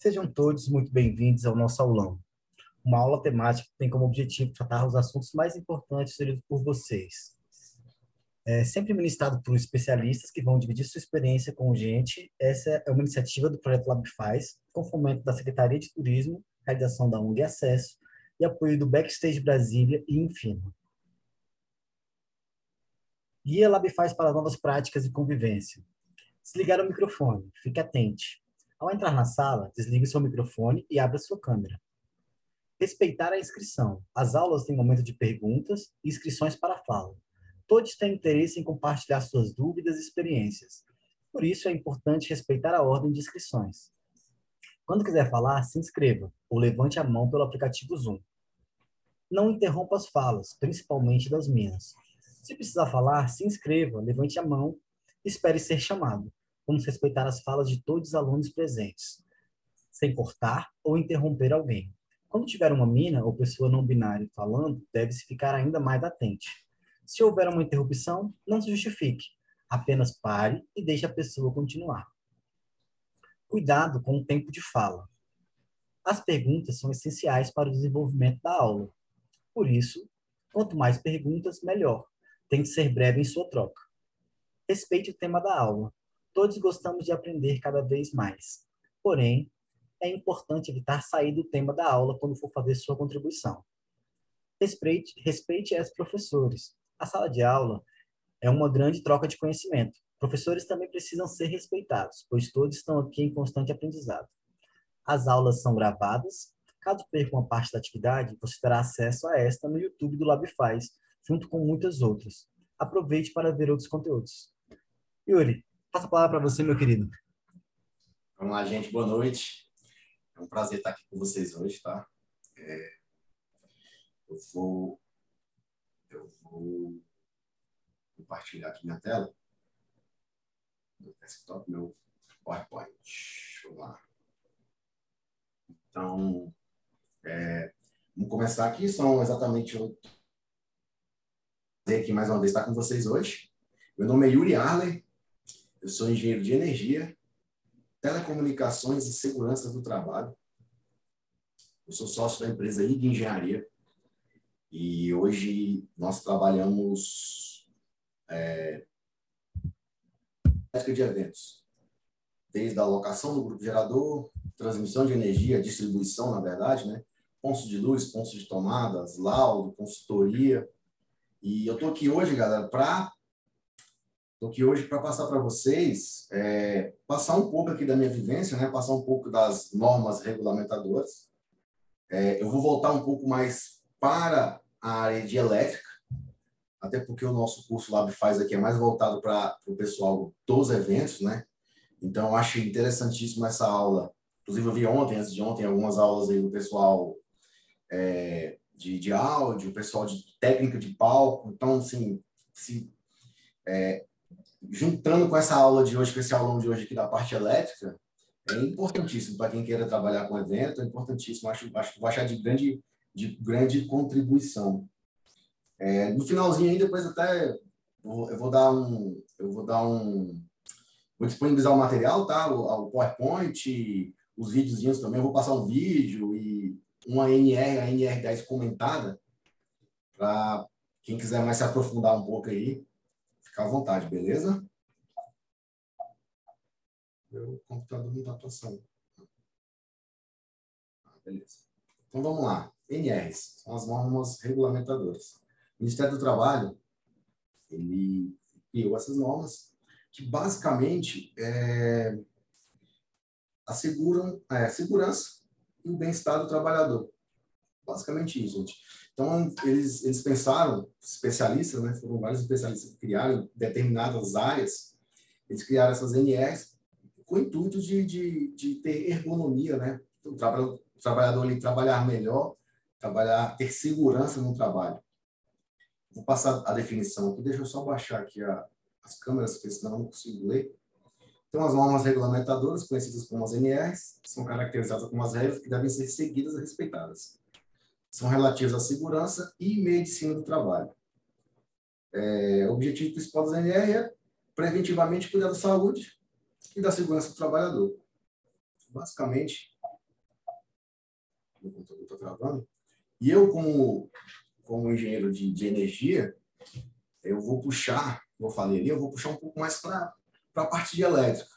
Sejam todos muito bem-vindos ao nosso aulão. Uma aula temática que tem como objetivo tratar os assuntos mais importantes sugeridos por vocês. É sempre ministrado por especialistas que vão dividir sua experiência com gente. Essa é uma iniciativa do Projeto Lab Faz, com fomento da Secretaria de Turismo, realização da ONG Acesso e apoio do Backstage Brasília e Infino. Guia Lab Faz para novas práticas e convivência. Desligar o microfone, fique atente. Ao entrar na sala, desligue seu microfone e abra sua câmera. Respeitar a inscrição. As aulas têm momento de perguntas e inscrições para fala. Todos têm interesse em compartilhar suas dúvidas e experiências. Por isso, é importante respeitar a ordem de inscrições. Quando quiser falar, se inscreva ou levante a mão pelo aplicativo Zoom. Não interrompa as falas, principalmente das minhas. Se precisar falar, se inscreva, levante a mão e espere ser chamado. Vamos respeitar as falas de todos os alunos presentes, sem cortar ou interromper alguém. Quando tiver uma mina ou pessoa não binária falando, deve-se ficar ainda mais atente. Se houver uma interrupção, não se justifique. Apenas pare e deixe a pessoa continuar. Cuidado com o tempo de fala. As perguntas são essenciais para o desenvolvimento da aula. Por isso, quanto mais perguntas, melhor. Tem que ser breve em sua troca. Respeite o tema da aula. Todos gostamos de aprender cada vez mais. Porém, é importante evitar sair do tema da aula quando for fazer sua contribuição. Respeite, respeite os professores. A sala de aula é uma grande troca de conhecimento. Professores também precisam ser respeitados, pois todos estão aqui em constante aprendizado. As aulas são gravadas. Caso perca uma parte da atividade, você terá acesso a esta no YouTube do LabFaz, junto com muitas outras. Aproveite para ver outros conteúdos. Yuri, Passa a palavra para você, meu querido. Vamos lá, gente. Boa noite. É um prazer estar aqui com vocês hoje, tá? É, eu vou eu vou compartilhar aqui minha tela. Meu desktop, meu PowerPoint. Vamos lá. Então, é, vamos começar aqui. São exatamente oito. aqui mais uma vez estar com vocês hoje. Meu nome é Yuri Arley, eu sou engenheiro de energia, telecomunicações e segurança do trabalho. Eu sou sócio da empresa IG Engenharia e hoje nós trabalhamos é, de eventos, desde a alocação do grupo gerador, transmissão de energia, distribuição, na verdade, né? Pontos de luz, pontos de tomadas, laudo, consultoria. E eu estou aqui hoje, galera, para Estou aqui hoje para passar para vocês, é, passar um pouco aqui da minha vivência, né? passar um pouco das normas regulamentadoras. É, eu vou voltar um pouco mais para a área de elétrica, até porque o nosso curso Lab faz aqui é mais voltado para o pessoal dos eventos, né? Então, eu acho interessantíssimo essa aula. Inclusive, eu vi ontem, antes de ontem, algumas aulas aí do pessoal é, de, de áudio, pessoal de técnica de palco. Então, assim, se é, juntando com essa aula de hoje, com esse aulão de hoje aqui da parte elétrica, é importantíssimo para quem queira trabalhar com evento, é importantíssimo, acho, acho que vai achar de grande, de grande contribuição. É, no finalzinho aí, depois até eu vou dar um, eu vou dar um, vou disponibilizar o material, tá? O, o PowerPoint, os videozinhos também, eu vou passar um vídeo e uma NR, a NR10 comentada, para quem quiser mais se aprofundar um pouco aí, Fica à vontade, beleza? Meu computador não está passando. Ah, beleza. Então vamos lá. NRs são as normas regulamentadoras. O Ministério do Trabalho ele criou essas normas que basicamente é, asseguram a é, segurança e o bem-estar do trabalhador. Basicamente isso, gente. Então, eles, eles pensaram, especialistas, né, foram vários especialistas que criaram determinadas áreas, eles criaram essas NRs com o intuito de, de, de ter ergonomia, né? O, trabalhador, ali trabalhar melhor, trabalhar, ter segurança no trabalho. Vou passar a definição aqui, deixa eu só baixar aqui a, as câmeras, porque senão eu não consigo ler. Então, as normas regulamentadoras, conhecidas como as NRs, são caracterizadas como as regras que devem ser seguidas e respeitadas são relativos à segurança e medicina do trabalho. É, o objetivo principal das NR é preventivamente cuidar da saúde e da segurança do trabalhador. Basicamente, meu computador está travando. E eu, como, como engenheiro de, de energia, eu vou puxar, como eu falei ali, eu vou puxar um pouco mais para a parte de elétrica.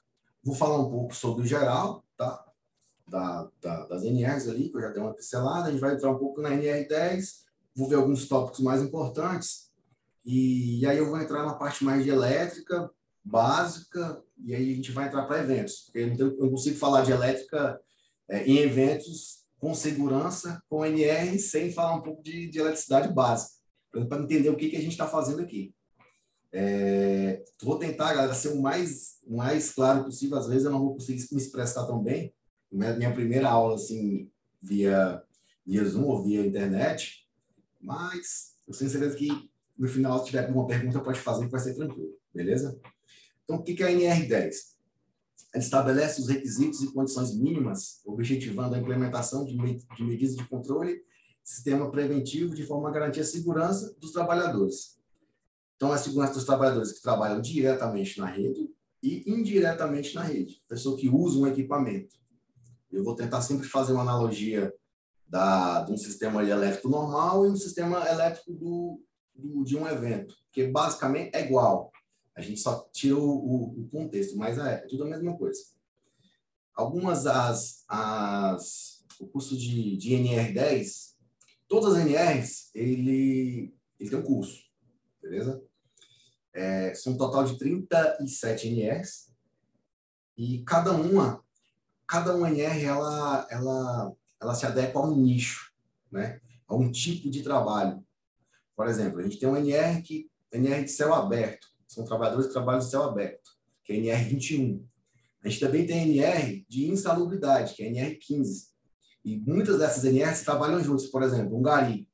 Vou falar um pouco sobre o geral, tá? Da, da, das NRs ali, que eu já dei uma pincelada. A gente vai entrar um pouco na NR10, vou ver alguns tópicos mais importantes. E, e aí eu vou entrar na parte mais de elétrica, básica, e aí a gente vai entrar para eventos. Porque eu não consigo falar de elétrica é, em eventos com segurança, com NR, sem falar um pouco de, de eletricidade básica, para entender o que, que a gente está fazendo aqui. É, vou tentar, galera, ser o mais, mais claro possível. Às vezes eu não vou conseguir me expressar tão bem. Minha, primeira aula, assim, via, via Zoom ou via internet, mas eu tenho certeza que no final, se tiver alguma pergunta, pode fazer que vai ser tranquilo, beleza? Então, o que é a NR10? Ela estabelece os requisitos e condições mínimas, objetivando a implementação de, de medidas de controle, sistema preventivo, de forma a garantir a segurança dos trabalhadores. Então, a segurança dos trabalhadores que trabalham diretamente na rede e indiretamente na rede, pessoa que usa um equipamento. Eu vou tentar sempre fazer uma analogia da, de um sistema elétrico normal e um sistema elétrico do, do, de um evento, que basicamente é igual. A gente só tira o, o, o contexto, mas é, é, tudo a mesma coisa. Algumas as, as o curso de, de NR10, todas as NRs, ele, ele tem um curso, beleza? É, são um total de 37 NRs e cada uma, cada uma NR, ela, ela, ela se adequa a um nicho, né? A um tipo de trabalho. Por exemplo, a gente tem um NR que NR de céu aberto, são trabalhadores que trabalham de céu aberto, que é NR 21. A gente também tem NR de insalubridade, que é NR 15. E muitas dessas NRs trabalham juntos, por exemplo, um gari.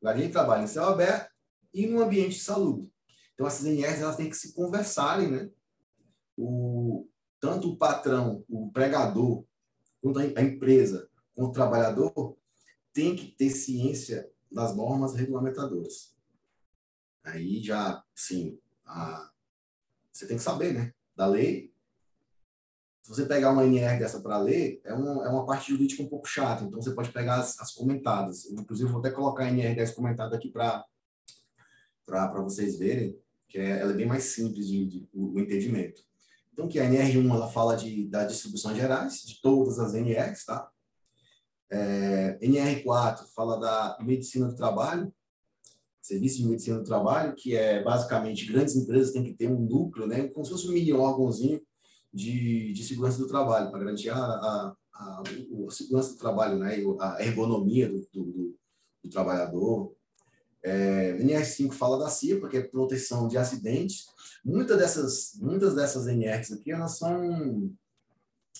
O gari trabalha em céu aberto e no ambiente salubre. Então, essas NRs elas têm que se conversarem, né? O, tanto o patrão, o pregador, quanto a empresa, quanto o trabalhador, tem que ter ciência das normas regulamentadoras. Aí já, sim, a, você tem que saber, né? Da lei. Se você pegar uma NR dessa para ler, é uma, é uma parte jurídica um pouco chata, então você pode pegar as, as comentadas. Eu, inclusive, vou até colocar a NR10 comentada aqui para vocês verem, que é, ela é bem mais simples de, de o, o, entendimento. Então, que a NR1 ela fala de, da distribuição gerais, de todas as NRs, tá? É, NR4 fala da medicina do trabalho, serviço de medicina do trabalho, que é basicamente grandes empresas têm que ter um núcleo, né, como se fosse um mini órgãozinho de, de segurança do trabalho, para garantir a, a, a, a, segurança do trabalho, né, a ergonomia do, do, do trabalhador. É, NR5 fala da CIPA, que é proteção de acidentes. Muitas dessas, muitas dessas NRs aqui, elas são...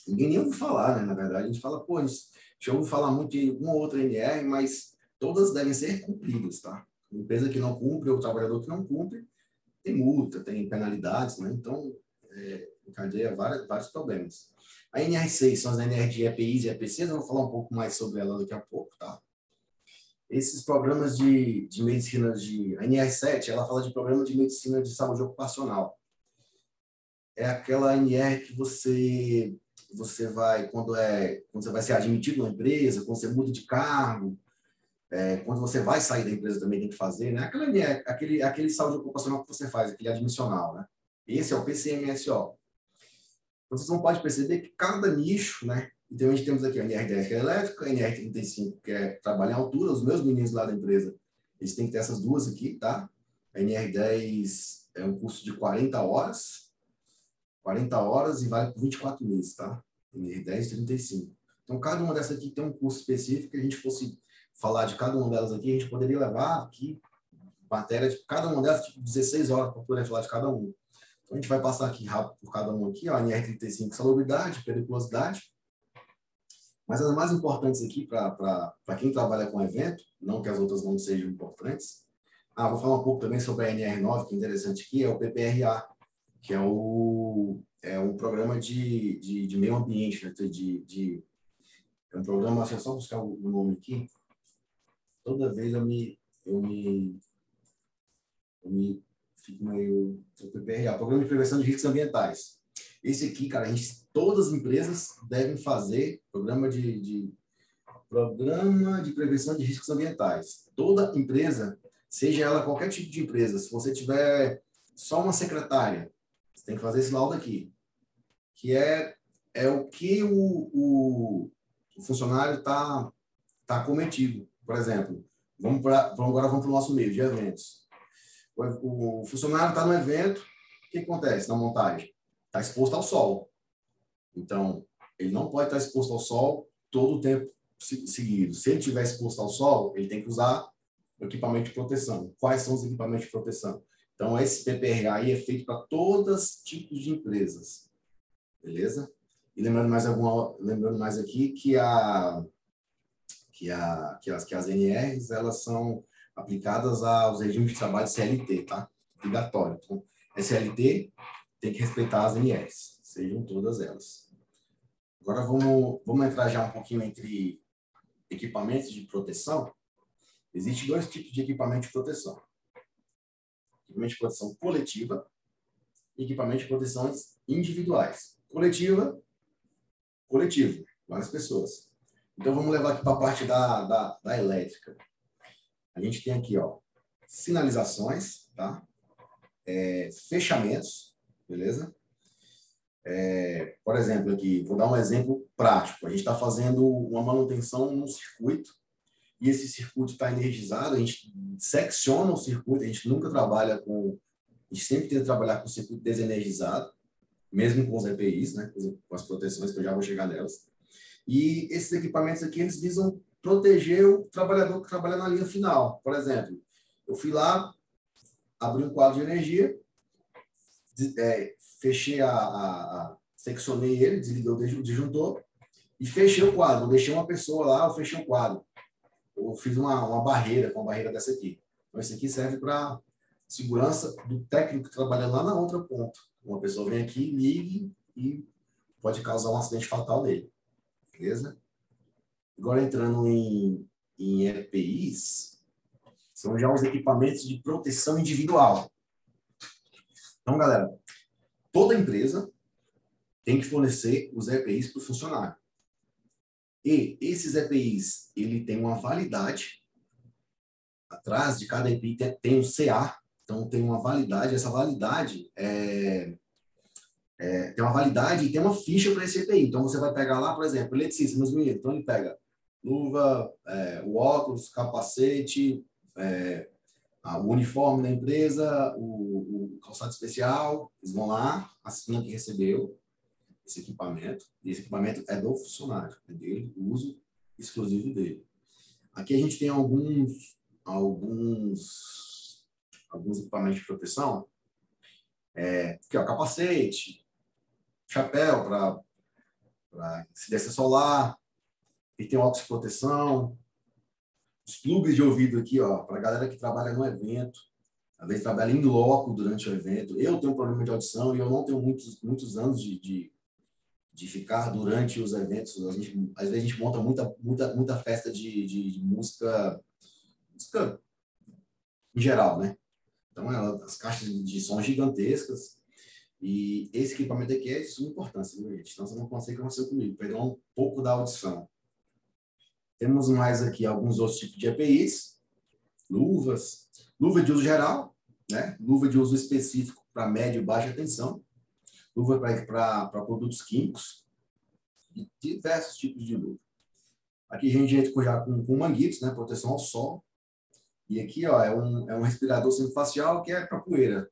Ninguém nem ouve falar, né, na verdade. A gente fala, pô, já ouvi falar muito de uma outra NR, mas todas devem ser cumpridas, tá? Empresa que não cumpre ou trabalhador que não cumpre, tem multa, tem penalidades, né? Então, é, encadeia vários problemas. A NR6 são as NR de EPIs e EPCs, eu vou falar um pouco mais sobre ela daqui a pouco, tá? Esses programas de, de medicina de... A NR7, ela fala de programa de medicina de saúde ocupacional. É aquela NR que você você vai, quando, é, quando você vai ser admitido numa empresa, quando você muda de cargo, é, quando você vai sair da empresa também tem que fazer, né? Aquele, é, aquele, aquele saúde ocupacional que você faz, aquele admissional, né? Esse é o PCMSO. Vocês não podem perceber que cada nicho, né? Então, a gente temos aqui a NR10, que é elétrica, a NR35, que é trabalho em altura. Os meus meninos lá da empresa, eles têm que ter essas duas aqui, tá? A NR10 é um curso de 40 horas, 40 horas e vale por 24 meses, tá? NR10, 35. Então, cada uma dessas aqui tem um curso específico. Se a gente fosse falar de cada uma delas aqui, a gente poderia levar aqui matéria de cada uma delas, tipo 16 horas para poder falar de cada uma. Então, a gente vai passar aqui rápido por cada uma aqui, ó, NR35, salubridade, periculosidade. Mas as mais importantes aqui para quem trabalha com evento, não que as outras não sejam importantes. Ah, vou falar um pouco também sobre a NR9, que é interessante aqui, é o PPRA, que é, o, é um programa de, de, de meio ambiente, né? de, de, é um programa, eu só buscar o nome aqui, toda vez eu me, eu me, eu me fico meio, o PPRA, Programa de Prevenção de Riscos Ambientais. Esse aqui, cara, a gente, todas as empresas devem fazer programa de, de Programa de Prevenção de Riscos Ambientais. Toda empresa, seja ela qualquer tipo de empresa, se você tiver só uma secretária, você tem que fazer esse laudo aqui, que é, é o que o, o, o funcionário está tá cometido. Por exemplo, vamos, pra, vamos agora vamos para o nosso meio de eventos. O, o funcionário está no evento, o que acontece na montagem? Está exposto ao sol. Então, ele não pode estar exposto ao sol todo o tempo seguido. Se ele estiver exposto ao sol, ele tem que usar equipamento de proteção. Quais são os equipamentos de proteção? Então, esse PPRA aí é feito para todos os tipos de empresas. Beleza? E lembrando mais alguma, lembrando mais aqui que a que a que as que as NRs elas são aplicadas aos regimes de trabalho CLT, tá? Obrigatório. Então, SLT tem que respeitar as NRs, sejam todas elas. Agora vamos, vamos entrar já um pouquinho entre equipamentos de proteção. Existem dois tipos de equipamento de proteção. Equipamento de proteção coletiva e equipamento de proteção individuais. Coletiva, coletivo, várias pessoas. Então vamos levar aqui para a parte da, da, da elétrica. A gente tem aqui, ó, sinalizações, tá? É, fechamentos, beleza? É, por exemplo, aqui, vou dar um exemplo prático. A gente está fazendo uma manutenção num circuito e esse circuito está energizado, a gente secciona o circuito, a gente nunca trabalha com. A gente sempre tenta trabalhar com o circuito desenergizado, mesmo com os EPIs, né, com as proteções, que eu já vou chegar nelas. E esses equipamentos aqui, eles visam proteger o trabalhador que trabalha na linha final. Por exemplo, eu fui lá, abri um quadro de energia, é, fechei a, a, a, seccionei ele, desliguei o disjuntor e fechei o quadro. deixei uma pessoa lá, eu fechei o quadro. Eu fiz uma, uma barreira com a barreira dessa aqui. Então, esse aqui serve para segurança do técnico que trabalha lá na outra ponta. Uma pessoa vem aqui, ligue e pode causar um acidente fatal nele. Beleza? Agora entrando em, em EPIs, são já os equipamentos de proteção individual. Então, galera, toda empresa tem que fornecer os EPIs para o funcionário. E esses EPIs, ele tem uma validade. Atrás de cada EPI tem um CA, então tem uma validade. Essa validade é, é, tem uma validade e tem uma ficha para esse EPI. Então você vai pegar lá, por exemplo, eletricista, meus meninos. Então ele pega luva, é, o óculos, capacete, é, o uniforme da empresa, o, o, calçado especial, eles vão lá, assinam que recebeu esse equipamento, e esse equipamento é do funcionário, é dele, uso exclusivo dele. Aqui a gente tem alguns, alguns, alguns equipamentos de proteção, é, que é capacete, chapéu para incidência solar, e tem óculos de proteção, os plugs de ouvido aqui, ó, para a galera que trabalha no evento, às vezes trabalha em loco durante o evento. Eu tenho um problema de audição e eu não tenho muitos, muitos anos de, de, de ficar durante os eventos. Gente, às vezes a gente monta muita, muita, muita festa de, de, de música, música em geral, né? Então, ela, as caixas de som gigantescas. E esse equipamento aqui é de suma importância, viu, gente? Então, você não consegue acontecer comigo. Perder um pouco da audição. Temos mais aqui alguns outros tipos de EPIs, luvas, luva de uso geral, né? luva de uso específico para média e baixa tensão, luva para produtos químicos e diversos tipos de luva. Aqui a gente entra já com, com manguitos, né? proteção ao sol. E aqui ó, é, um, é um respirador semifacial que é para poeira,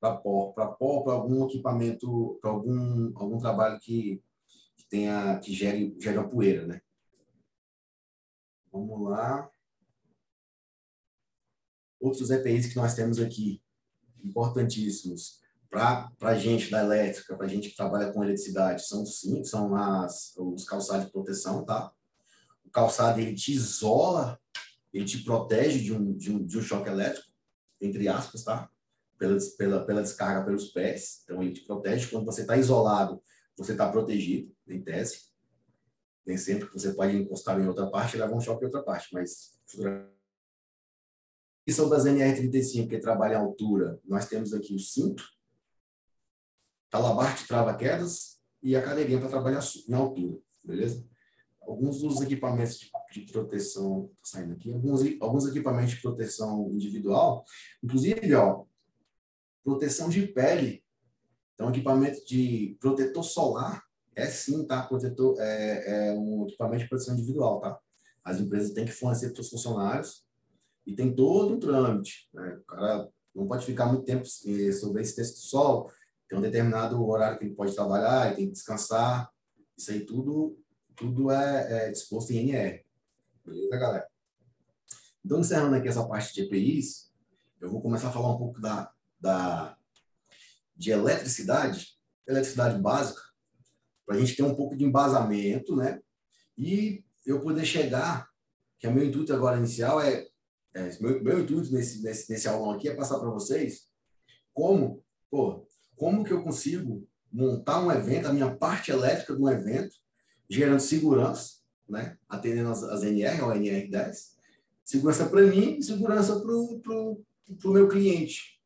para pó, para pó, para algum equipamento, para algum, algum trabalho que, que tenha que gere, gere poeira, né? Vamos lá. Outros EPIs que nós temos aqui, importantíssimos, para a gente da elétrica, para a gente que trabalha com eletricidade, são sim, são as, os calçados de proteção, tá? O calçado, ele te isola, ele te protege de um, de um, de um choque elétrico, entre aspas, tá? Pela, pela, pela descarga pelos pés. Então, ele te protege. Quando você está isolado, você está protegido, em tese. Nem sempre você pode encostar em outra parte e levar um choque em outra parte, mas e são das NR35 que trabalha em altura, nós temos aqui o cinto, talabarte trava-quedas e a cadeirinha para trabalhar na altura, beleza? alguns dos equipamentos de, proteção, saindo aqui, alguns, alguns equipamentos de proteção individual, inclusive, ó, proteção de pele. Então, equipamento de protetor solar é sim, tá? Protetor é, é um equipamento de proteção individual, tá? As empresas têm que fornecer para os funcionários e tem todo um trâmite. Né? O cara não pode ficar muito tempo eh, sobre esse texto do sol, tem um determinado horário que ele pode trabalhar, ele tem que descansar. Isso aí tudo, tudo é, é disposto em NR. Beleza, galera? Então, encerrando aqui essa parte de EPIs, eu vou começar a falar um pouco da, da, de eletricidade, eletricidade básica, para a gente ter um pouco de embasamento, né? E eu poder chegar, que é meu intuito agora inicial é, é meu, meu intuito nesse, nesse, nesse aulão aqui é passar para vocês como, pô, como que eu consigo montar um evento, a minha parte elétrica de um evento, gerando segurança, né? Atendendo as, as NR ou NR10, segurança para mim e segurança para o meu cliente,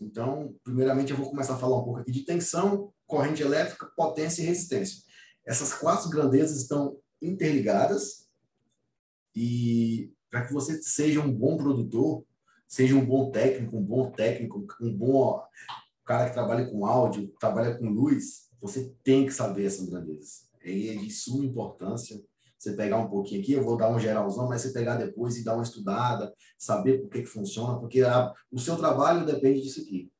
então, primeiramente, eu vou começar a falar um pouco aqui de tensão, corrente elétrica, potência e resistência. Essas quatro grandezas estão interligadas e para que você seja um bom produtor, seja um bom técnico, um bom técnico, um bom cara que trabalha com áudio, trabalha com luz, você tem que saber essas grandezas. É de suma importância você pegar um pouquinho aqui, eu vou dar um geralzão, mas você pegar depois e dar uma estudada, saber por que, que funciona, porque a, o seu trabalho depende disso aqui.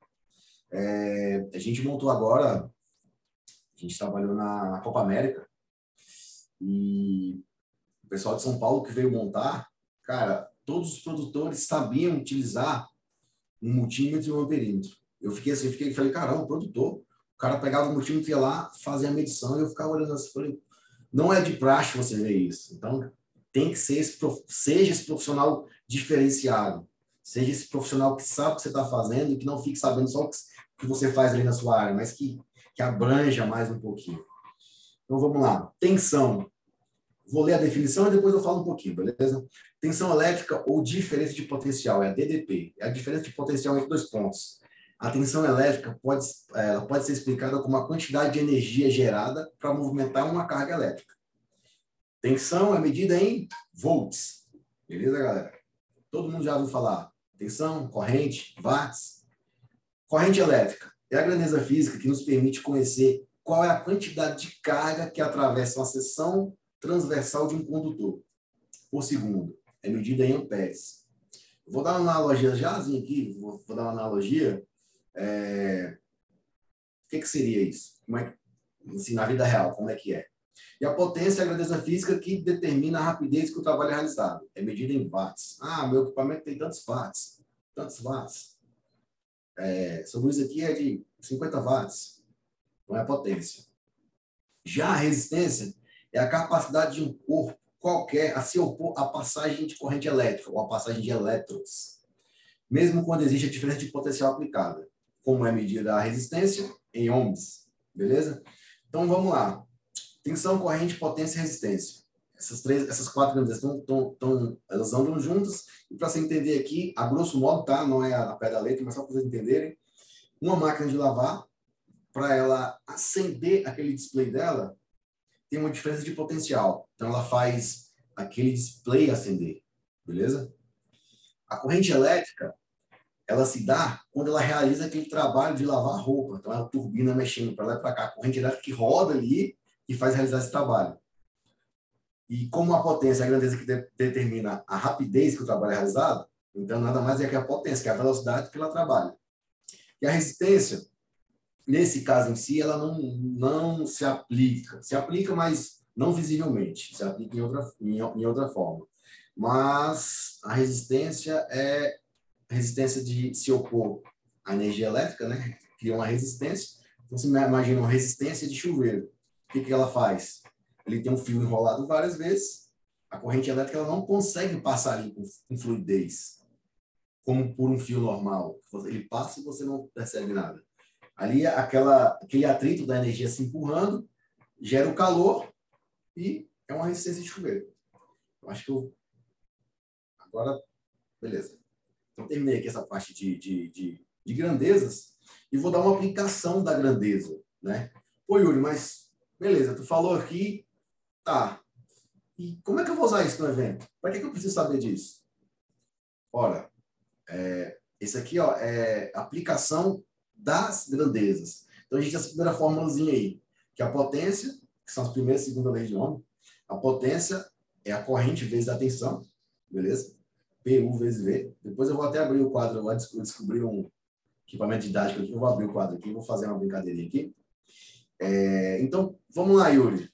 É, a gente montou agora, a gente trabalhou na Copa América, e o pessoal de São Paulo que veio montar, cara, todos os produtores sabiam utilizar um multímetro e um amperímetro. Eu fiquei assim, fiquei, falei, caramba, produtor. O cara pegava o multímetro e ia lá, fazia a medição, e eu ficava olhando assim, falei, não é de praxe você ver isso. Então, tem que ser esse, seja esse profissional diferenciado. Seja esse profissional que sabe o que você está fazendo e que não fique sabendo só o que você faz ali na sua área, mas que, que abranja mais um pouquinho. Então, vamos lá. Tensão. Vou ler a definição e depois eu falo um pouquinho, beleza? Tensão elétrica ou diferença de potencial, é a DDP. É a diferença de potencial entre dois pontos. A tensão elétrica pode, ela pode ser explicada como a quantidade de energia gerada para movimentar uma carga elétrica. Tensão é medida em volts. Beleza, galera? Todo mundo já ouviu falar. Tensão, corrente, watts. Corrente elétrica é a grandeza física que nos permite conhecer qual é a quantidade de carga que atravessa uma seção transversal de um condutor por segundo. É medida em amperes. Vou dar uma analogia já aqui, vou, vou dar uma analogia é... O que, que seria isso? Como é assim, na vida real, como é que é? E a potência é a grandeza física que determina a rapidez que o trabalho é realizado. É medida em watts. Ah, meu equipamento tem tantos watts. Tantos watts. É, essa luz aqui é de 50 watts. Não é potência. Já a resistência é a capacidade de um corpo qualquer a se opor à passagem de corrente elétrica ou à passagem de elétrons, mesmo quando existe a diferença de potencial aplicada como é medida a resistência em ohms, beleza? Então vamos lá. Tensão, corrente, potência e resistência. Essas três, essas quatro grandezas estão, estão, estão, elas andam juntas. E para você entender aqui, a grosso modo, tá? Não é a pé da letra, mas só para vocês entenderem. Uma máquina de lavar, para ela acender aquele display dela, tem uma diferença de potencial. Então ela faz aquele display acender, beleza? A corrente elétrica, ela se dá quando ela realiza aquele trabalho de lavar roupa. Então, é a turbina mexendo para lá e para cá, a corrente elétrica que roda ali e faz realizar esse trabalho. E como a potência é a grandeza que de, determina a rapidez que o trabalho é realizado, então nada mais é que a potência, que é a velocidade que ela trabalha. E a resistência, nesse caso em si, ela não, não se aplica. Se aplica, mas não visivelmente. Se aplica em outra, em, em outra forma. Mas a resistência é resistência de se opor à energia elétrica, né? Cria uma resistência. Então, você imagina uma resistência de chuveiro. O que, que ela faz? Ele tem um fio enrolado várias vezes. A corrente elétrica ela não consegue passar ali com, com fluidez, como por um fio normal. Ele passa e você não percebe nada. Ali, aquela, aquele atrito da energia se empurrando, gera o calor e é uma resistência de chuveiro. Eu acho que eu... Agora, beleza. Então, terminei aqui essa parte de, de, de, de grandezas e vou dar uma aplicação da grandeza, né? Pô, Yuri, mas beleza, tu falou aqui Tá. E como é que eu vou usar isso no evento? Para que, que eu preciso saber disso? Ora, é, esse aqui ó, é aplicação das grandezas. Então, a gente tem essa primeira formulazinha aí, que é a potência, que são as primeiras e segunda leis de Ohm. A potência é a corrente vezes a tensão, beleza? PU vezes V. Depois eu vou até abrir o quadro, eu descobrir um equipamento didático aqui, eu vou abrir o quadro aqui, vou fazer uma brincadeirinha aqui. É, então, vamos lá, Yuri.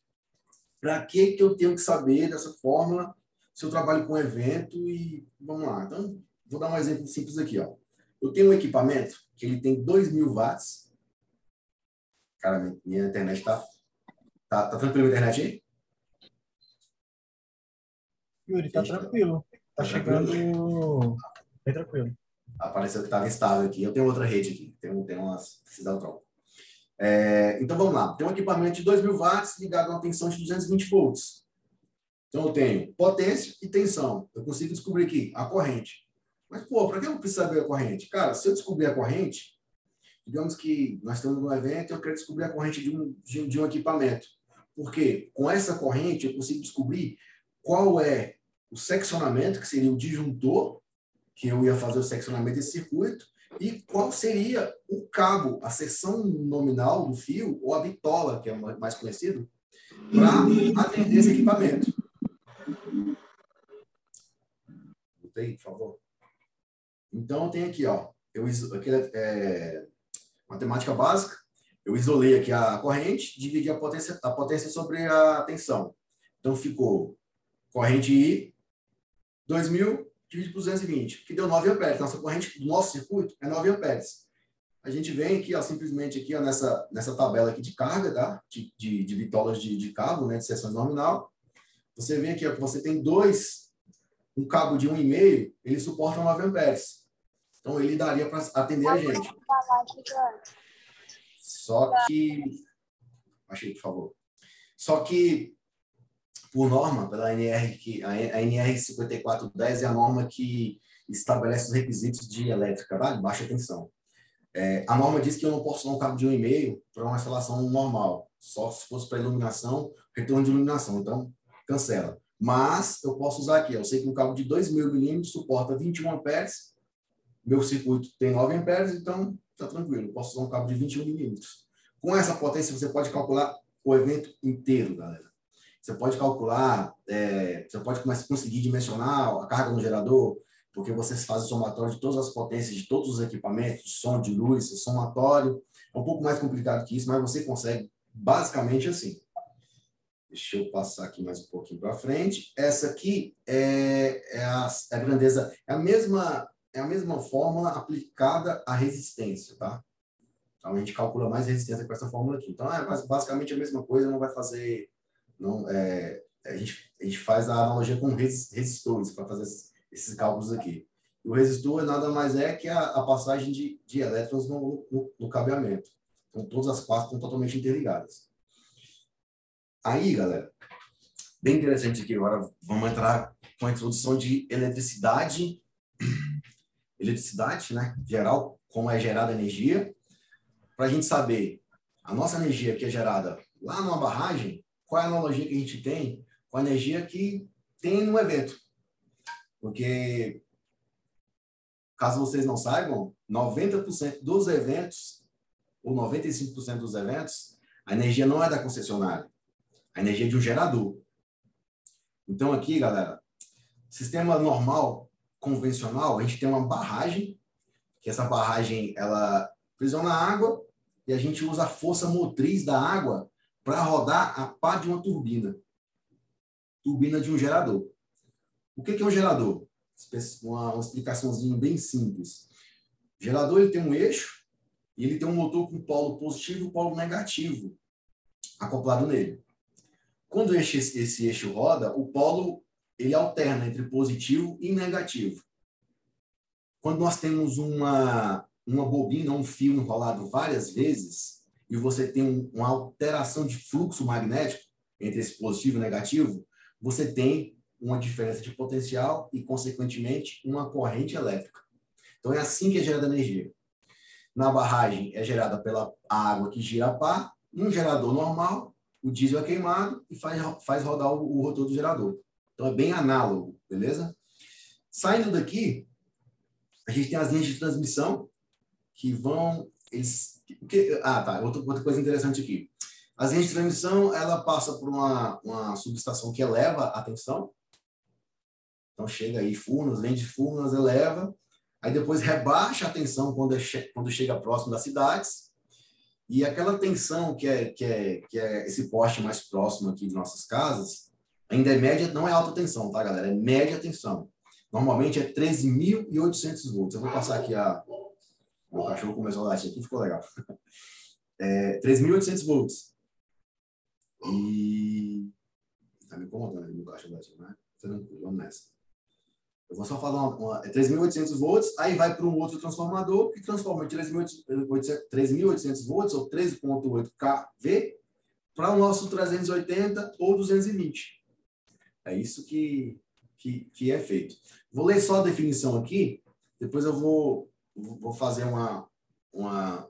Para que, que eu tenho que saber dessa fórmula se eu trabalho com evento e vamos lá. Então, vou dar um exemplo simples aqui, ó. Eu tenho um equipamento que ele tem 2 watts. Cara, minha internet tá, tá, tá tranquilo a internet aí? Yuri, tá tranquilo. Tá, tá chegando bem tranquilo. Apareceu que estava instável aqui. Eu tenho outra rede aqui. Tem, tem umas. Precisa dar o troco. É, então vamos lá. Tem um equipamento de 2.000 watts ligado a uma tensão de 220 volts. Então eu tenho potência e tensão. Eu consigo descobrir aqui a corrente. Mas, pô, para que eu preciso saber a corrente? Cara, se eu descobrir a corrente, digamos que nós estamos num evento e eu quero descobrir a corrente de um, de, de um equipamento. Porque com essa corrente eu consigo descobrir qual é o seccionamento, que seria o disjuntor, que eu ia fazer o seccionamento desse circuito, e qual seria o cabo, a seção nominal do fio, ou a bitola, que é mais conhecido, para atender esse equipamento. Botei, por favor. Então, tem aqui, ó, eu, aqui é, é, matemática básica, eu isolei aqui a corrente, dividi a potência, a potência sobre a tensão. Então, ficou corrente I, 2.000 dividido por 220, que deu 9 amperes. Nossa corrente do nosso circuito é 9 amperes. A gente vem aqui, ó, simplesmente aqui, ó, nessa, nessa tabela aqui de carga, tá? De, de, de bitolas de, de cabo, né? De seção nominal. Você vê aqui, ó, que você tem dois, um cabo de 1,5, ele suporta 9 amperes. Então, ele daria para atender a gente. Só que... Achei, por favor. Só que por norma, pela NR, que, a, NR 5410 é a norma que estabelece os requisitos de elétrica, tá? de baixa tensão. É, a norma diz que eu não posso dar um cabo de 1,5 para uma instalação normal, só se fosse para iluminação, retorno de iluminação, então cancela. Mas eu posso usar aqui, eu sei que um cabo de 2 mil milímetros suporta 21 amperes, meu circuito tem 9 amperes, então está tranquilo, posso usar um cabo de 21 milímetros. Com essa potência, você pode calcular o evento inteiro, galera. Você pode calcular, é, você pode conseguir dimensionar a carga no gerador, porque você faz o somatório de todas as potências de todos os equipamentos, som, de luz, somatório. É um pouco mais complicado que isso, mas você consegue basicamente assim. Deixa eu passar aqui mais um pouquinho para frente. Essa aqui é, é, a, é, a, grandeza, é a mesma é a mesma fórmula aplicada à resistência, tá? Então a gente calcula mais resistência com essa fórmula aqui. Então é basicamente a mesma coisa, não vai fazer não, é, a, gente, a gente faz a analogia com resistores para fazer esses, esses, cálculos aqui. o resistor nada mais é que a, a passagem de, de elétrons no, no, no, cabeamento. Então, todas as partes estão totalmente interligadas. Aí, galera, bem interessante aqui agora, vamos entrar com a introdução de eletricidade, eletricidade, né, geral, como é gerada a energia, para a gente saber a nossa energia que é gerada lá numa barragem, qual é a analogia que a gente tem com a energia que tem no evento. Porque, caso vocês não saibam, 90% dos eventos, ou 95% dos eventos, a energia não é da concessionária. A energia é de um gerador. Então, aqui, galera, sistema normal, convencional, a gente tem uma barragem, que essa barragem, ela aprisiona água, e a gente usa a força motriz da água para rodar a pá de uma turbina. Turbina de um gerador. O que é um gerador? Uma, uma explicaçãozinha bem simples. O gerador ele tem um eixo e ele tem um motor com polo positivo e polo negativo acoplado nele. Quando esse, esse eixo roda, o polo ele alterna entre positivo e negativo. Quando nós temos uma, uma bobina, um fio enrolado várias vezes, e você tem uma alteração de fluxo magnético entre esse positivo e negativo, você tem uma diferença de potencial e, consequentemente, uma corrente elétrica. Então, é assim que é gerada energia. Na barragem, é gerada pela água que gira a pá, num gerador normal, o diesel é queimado e faz, faz rodar o, o rotor do gerador. Então é bem análogo, beleza? Saindo daqui, a gente tem as linhas de transmissão que vão. Eles, que, ah, tá. Outra, outra coisa interessante aqui. As linhas de transmissão, ela passa por uma, uma subestação que eleva a tensão. Então chega aí Furnas, linha de Furnas eleva, aí depois rebaixa a tensão quando, é, quando chega próximo das cidades. E aquela tensão que é, que, é, que é esse poste mais próximo aqui de nossas casas, ainda é média, não é alta tensão, tá, galera? É média tensão. Normalmente é 13.800 volts. Eu vou passar aqui a. O cachorro começou a latir aqui, ficou legal. É, 3.800 volts. E. Tá me incomodando ali no cachorro latindo, né? Tranquilo, vamos nessa. Eu vou só falar uma, uma é 3.800 volts, aí vai para um outro transformador que transforma de 3.800 volts ou 13.8 kV para o nosso 380 ou 220. É isso que, que, que é feito. Vou ler só a definição aqui, depois eu vou, vou fazer uma, uma.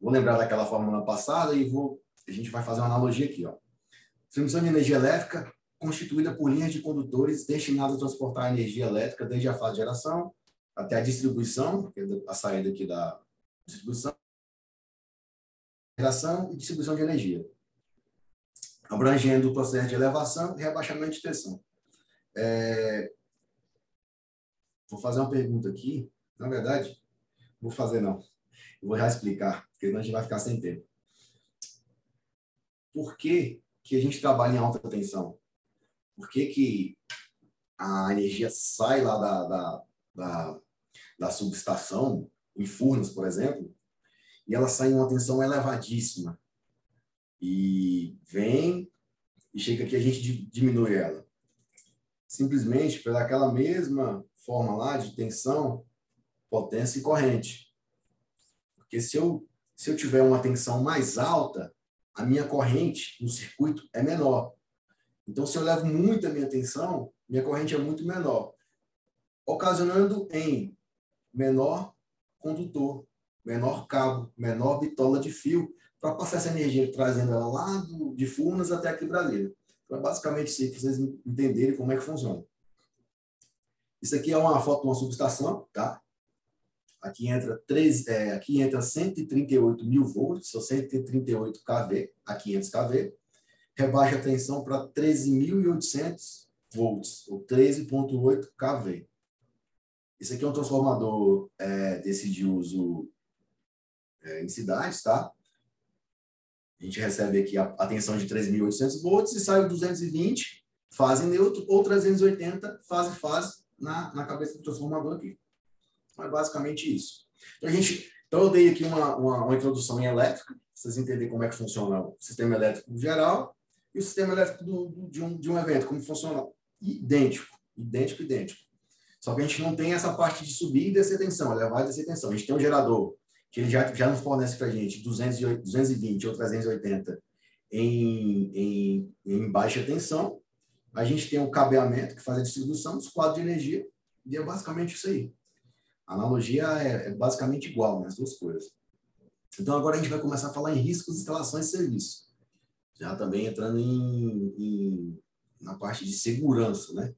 Vou lembrar daquela fórmula passada e vou, a gente vai fazer uma analogia aqui. Ó. Transmissão de energia elétrica constituída por linhas de condutores destinadas a transportar energia elétrica desde a fase de geração até a distribuição, que é a saída aqui da distribuição, geração e distribuição de energia, abrangendo o processo de elevação e rebaixamento de tensão. É, Vou fazer uma pergunta aqui. Na verdade, vou fazer não. Vou já explicar, porque senão a gente vai ficar sem tempo. Por que, que a gente trabalha em alta tensão? Por que, que a energia sai lá da, da, da, da subestação, em Furnas, por exemplo, e ela sai em uma tensão elevadíssima. E vem e chega aqui a gente diminui ela. Simplesmente pelaquela mesma forma lá de tensão, potência e corrente. Porque se eu, se eu tiver uma tensão mais alta, a minha corrente no circuito é menor. Então, se eu levo muito a minha tensão, minha corrente é muito menor, ocasionando em menor condutor, menor cabo, menor bitola de fio, para passar essa energia, trazendo ela lá do, de Furnas até aqui Brasília. Então, é basicamente isso, para vocês entenderem como é que funciona. Isso aqui é uma foto de uma subestação, tá? Aqui entra, 3, é, aqui entra 138 mil volts, ou 138 kV, a 500 kV. Rebaixa a tensão para 13.800 volts, ou 13.8 kV. Isso aqui é um transformador é, desse de uso é, em cidades, tá? A gente recebe aqui a, a tensão de 3.800 volts e sai o 220, fase neutro, ou 380, fase fase, na, na cabeça do transformador aqui. É basicamente isso. Então, a gente, então eu dei aqui uma, uma, uma introdução em elétrica, para vocês entenderem como é que funciona o sistema elétrico geral e o sistema elétrico do, do, de, um, de um evento, como funciona. Idêntico, idêntico, idêntico. Só que a gente não tem essa parte de subir e descer tensão, elevar e descer tensão. A gente tem um gerador que ele já, já nos fornece para a gente 208, 220 ou 380 em, em, em baixa tensão, a gente tem o cabeamento, que faz a distribuição dos quadros de energia, e é basicamente isso aí. A analogia é, é basicamente igual nas né, duas coisas. Então, agora a gente vai começar a falar em riscos, instalações e serviços. Já também entrando em, em, na parte de segurança, né?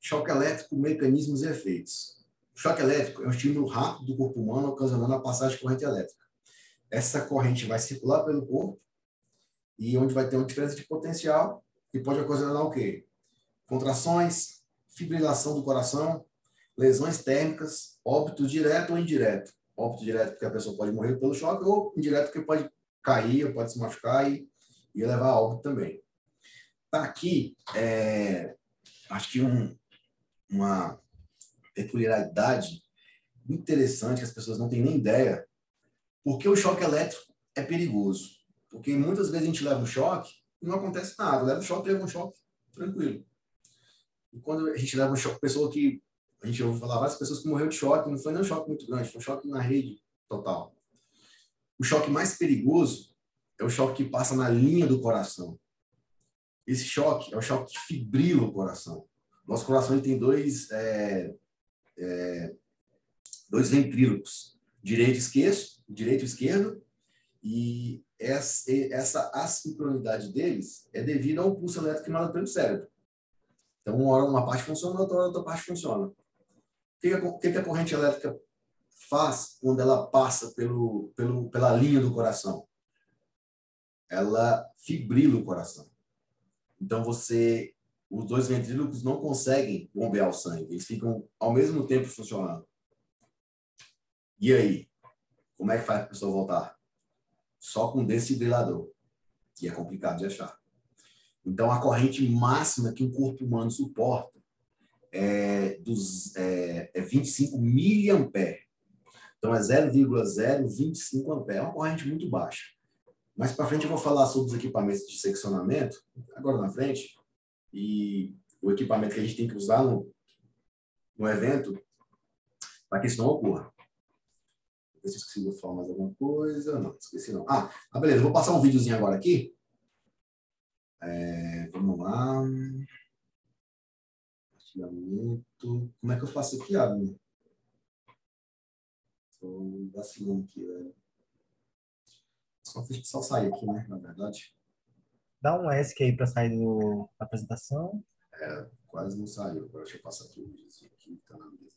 Choque elétrico, mecanismos e efeitos. Choque elétrico é um estímulo rápido do corpo humano ocasionando a passagem de corrente elétrica. Essa corrente vai circular pelo corpo e onde vai ter uma diferença de potencial que pode ocasionar o quê? Contrações, fibrilação do coração, lesões térmicas, óbito direto ou indireto. Óbito direto porque a pessoa pode morrer pelo choque, ou indireto porque pode cair, pode se machucar e, e levar a óbito também. Tá aqui, é, acho que um, uma peculiaridade interessante que as pessoas não têm nem ideia, porque o choque elétrico é perigoso. Porque muitas vezes a gente leva um choque não acontece nada. Leva um choque, leva um choque, tranquilo. E quando a gente leva um choque, pessoa que a gente ouve falar várias pessoas que morreram de choque, não foi nem um choque muito grande, foi um choque na rede total. O choque mais perigoso é o choque que passa na linha do coração. Esse choque é o choque que fibrila o coração. Nosso coração tem dois, é, é, dois ventrílocos, direito e esquerdo, direito e esquerdo, E essa assincronidade deles é devido ao pulso elétrico mandado pelo cérebro. Então, uma hora uma parte funciona, outra hora outra parte funciona. O que, que, a corrente elétrica faz quando ela passa pelo, pelo, pela linha do coração? Ela fibrila o coração. Então, você, os dois ventrílocos não conseguem bombear o sangue, eles ficam ao mesmo tempo funcionando. E aí? Como é que faz a pessoa voltar? Só com desfibrilador, que é complicado de achar. Então, a corrente máxima que um corpo humano suporta é, dos, é, é 25 miliampere. Então, é 0,025 ampere. É uma corrente muito baixa. Mais para frente eu vou falar sobre os equipamentos de seccionamento, agora na frente, e o equipamento que a gente tem que usar no, no evento para que isso não ocorra ver se esqueci de falar mais alguma coisa. Não, esqueci não. Ah, ah beleza. Vou passar um videozinho agora aqui. É, vamos lá. Compartilhamento. Como é que eu faço aqui, Abner? Estou vacilando aqui, velho. Só, só sair aqui, né? Na verdade. Dá um ESC aí para sair do, da apresentação. É, quase não saiu. Agora deixa eu passar aqui o videozinho aqui, tá na mesa.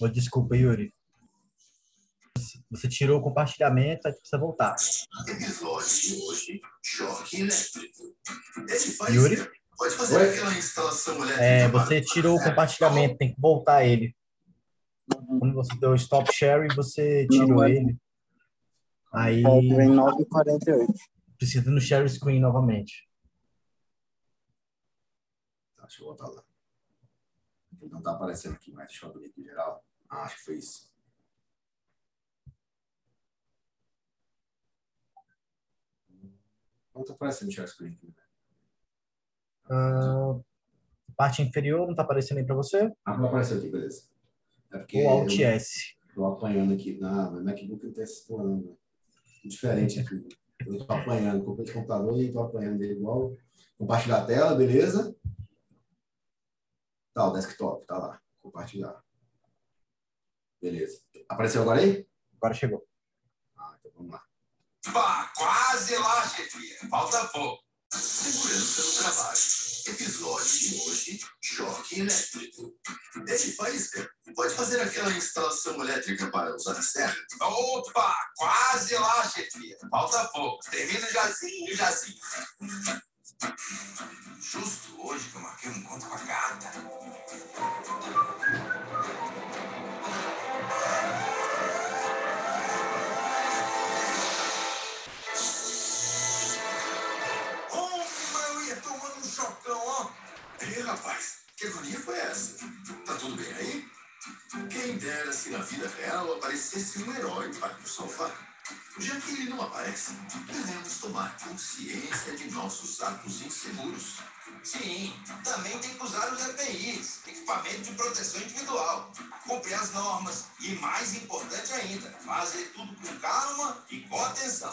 Oh, desculpa, Yuri. Você tirou o compartilhamento, aí precisa voltar. Yuri? Pode fazer Oi? aquela instalação elétrica. É, você tirou o compartilhamento, tem que voltar ele. Quando você deu stop share, você tirou Não, ele. Aí. É, 9h48. Precisa no share screen novamente. Tá, deixa eu voltar lá. Não está aparecendo aqui, mas deixa eu abrir aqui geral. Ah, acho que foi isso. Não está aparecendo o share screen aqui. Né? Uh, parte inferior não está aparecendo aí para você? Ah, não apareceu aqui, beleza. É porque o Alt S. Estou apanhando aqui. Não, meu MacBook não tem esse porão, né? Diferente aqui. Eu estou apanhando. Comprei esse computador e estou apanhando dele igual. Compartilhar a tela, beleza? Tá, o desktop, tá lá. Compartilhar. Beleza. Apareceu agora aí? Agora chegou. Ah, então vamos lá. Pá, quase lá, chefia. Falta pouco. Segurança no trabalho. Episódio de hoje, choque elétrico. Desde faísca, pode fazer aquela instalação elétrica para usar a serra? Opa, quase lá, chefia. Falta pouco. Termina jazinho, jazinho. Justo hoje que eu marquei um encontro com a gata. Ei, rapaz, que agonia foi essa? Tá tudo bem aí? Quem dera se na vida real aparecesse um herói para nos salvar. Já que ele não aparece, devemos tomar consciência de nossos atos inseguros. Sim, também tem que usar os EPIs, equipamento de proteção individual, cumprir as normas e, mais importante ainda, fazer tudo com calma e com atenção.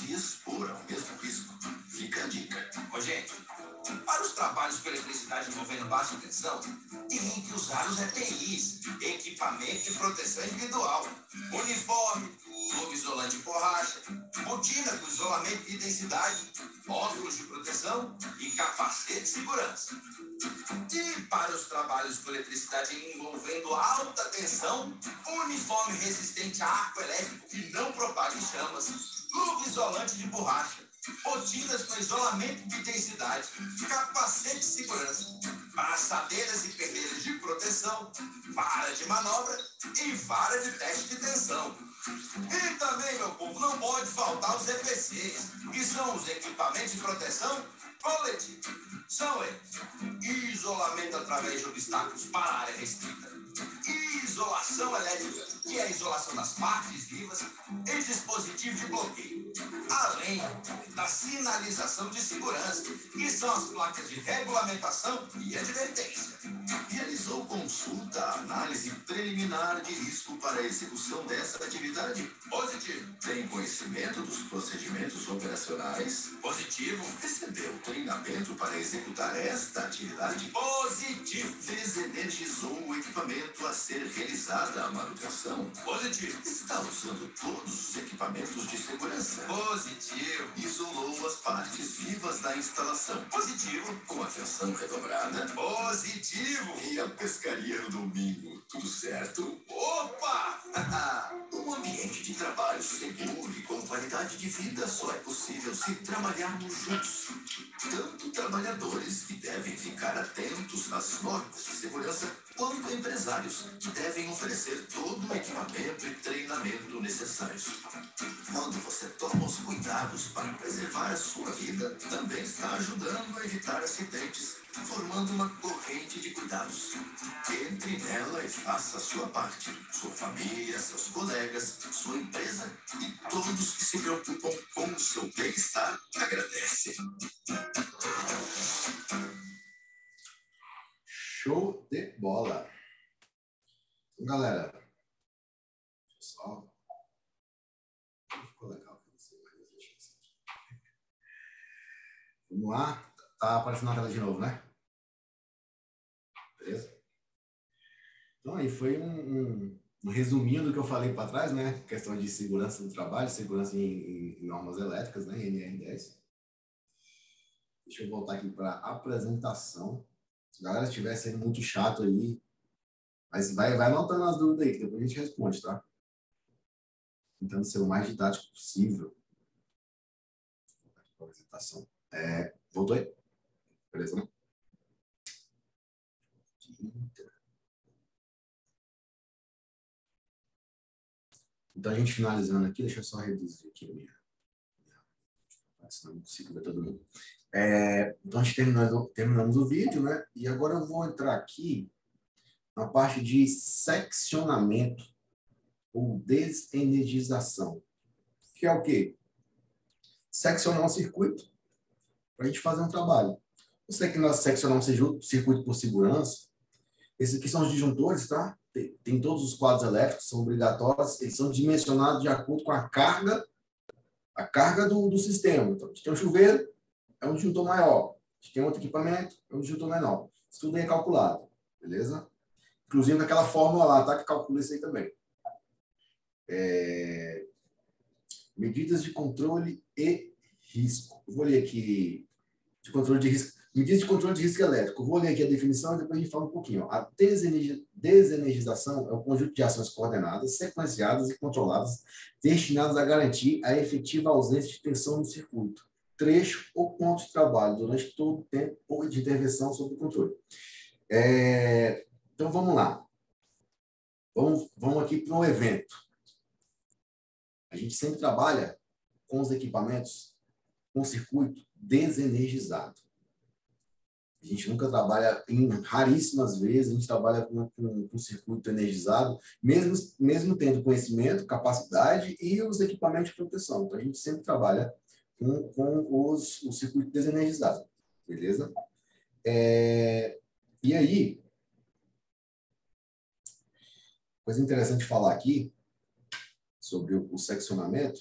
Se expor ao mesmo risco, fica a dica. Ô, gente, para os trabalhos com eletricidade envolvendo baixa tensão, tem que usar os EPIs, equipamento de proteção individual, uniforme, luva isolante de borracha, botina com isolamento de densidade, óculos de proteção e capacete de segurança. E para os trabalhos com eletricidade envolvendo alta tensão, uniforme resistente a arco elétrico que não propague chamas, luva isolante de borracha, botinas com isolamento de densidade, capacete de segurança, braçadeiras e perneiras de proteção, vara de manobra e vara de teste de tensão. E também, meu povo, não pode faltar os EPCs, que são os equipamentos de proteção Coletivo. São eles. Isolamento através de obstáculos para área restrita. Isolação elétrica, que é a isolação das partes vivas, e dispositivo de bloqueio. Além da sinalização de segurança, que são as placas de regulamentação e advertência. Realizou consulta, análise preliminar de risco para a execução dessa atividade? Positivo. Tem conhecimento dos procedimentos operacionais? Positivo. Recebeu treinamento para executar esta atividade? Positivo. Desenergizou o equipamento a ser realizada a manutenção? Positivo. Está usando todos os equipamentos de segurança? Positivo. Isolou as partes vivas da instalação? Positivo. Com atenção redobrada? Positivo. E a pescaria no domingo? Tudo certo? Opa! um ambiente de trabalho seguro e com qualidade de vida só é possível se trabalharmos juntos. Tanto trabalhadores que devem ficar atentos às normas de segurança, quanto empresários que devem oferecer todo o equipamento e treinamento necessários. Quando você toma os cuidados para preservar a sua vida, também está ajudando a evitar acidentes, formando uma corrente de cuidados. Entre nela e faça a sua parte. Sua família, seus colegas, sua empresa e todos que se preocupam com o seu bem-estar agradecem. Show de bola. Então, galera, pessoal, ficou legal aqui, não sei, mas deixa eu ver. Vamos lá, tá aparecendo na tela de novo, né? Beleza? Então aí foi um, um, um resuminho do que eu falei para trás, né? Questão de segurança do trabalho, segurança em, em, em normas elétricas, né? NR10. Deixa eu voltar aqui para a apresentação. Se a galera estiver sendo muito chato aí, mas vai, vai anotando as dúvidas aí, que depois a gente responde, tá? Tentando ser o mais didático possível. A apresentação. É, voltou aí? Beleza, né? Então, a gente finalizando aqui, deixa eu só reduzir aqui a minha. Senão não consigo ver todo mundo. É, então, a gente terminamos, terminamos o vídeo, né? E agora eu vou entrar aqui na parte de seccionamento ou desenergização. Que é o quê? Seccionar um circuito para a gente fazer um trabalho. Sei que nós seccionamos um circuito por segurança. Esses aqui são os disjuntores, tá? Tem, tem todos os quadros elétricos, são obrigatórios, eles são dimensionados de acordo com a carga a carga do, do sistema. Então, a gente tem um chuveiro, é um disjuntor maior. Gente tem outro equipamento, é um disjuntor menor. Isso tudo é calculado, beleza? Inclusive naquela fórmula lá, tá? Que calcula isso aí também. É... Medidas de controle e risco. Eu vou ler aqui de controle de risco. Medidas de controle de risco elétrico. Eu vou ler aqui a definição e depois a gente fala um pouquinho. A desenergização é um conjunto de ações coordenadas, sequenciadas e controladas, destinadas a garantir a efetiva ausência de tensão no circuito, trecho ou ponto de trabalho durante todo o tempo de intervenção sob controle. É, então, vamos lá. Vamos, vamos aqui para um evento. A gente sempre trabalha com os equipamentos com circuito desenergizado. A gente nunca trabalha, em raríssimas vezes, a gente trabalha com, com, com circuito energizado, mesmo, mesmo tendo conhecimento, capacidade e os equipamentos de proteção. Então, a gente sempre trabalha com, com os, o circuito desenergizado, beleza? É, e aí, coisa interessante falar aqui sobre o, o seccionamento,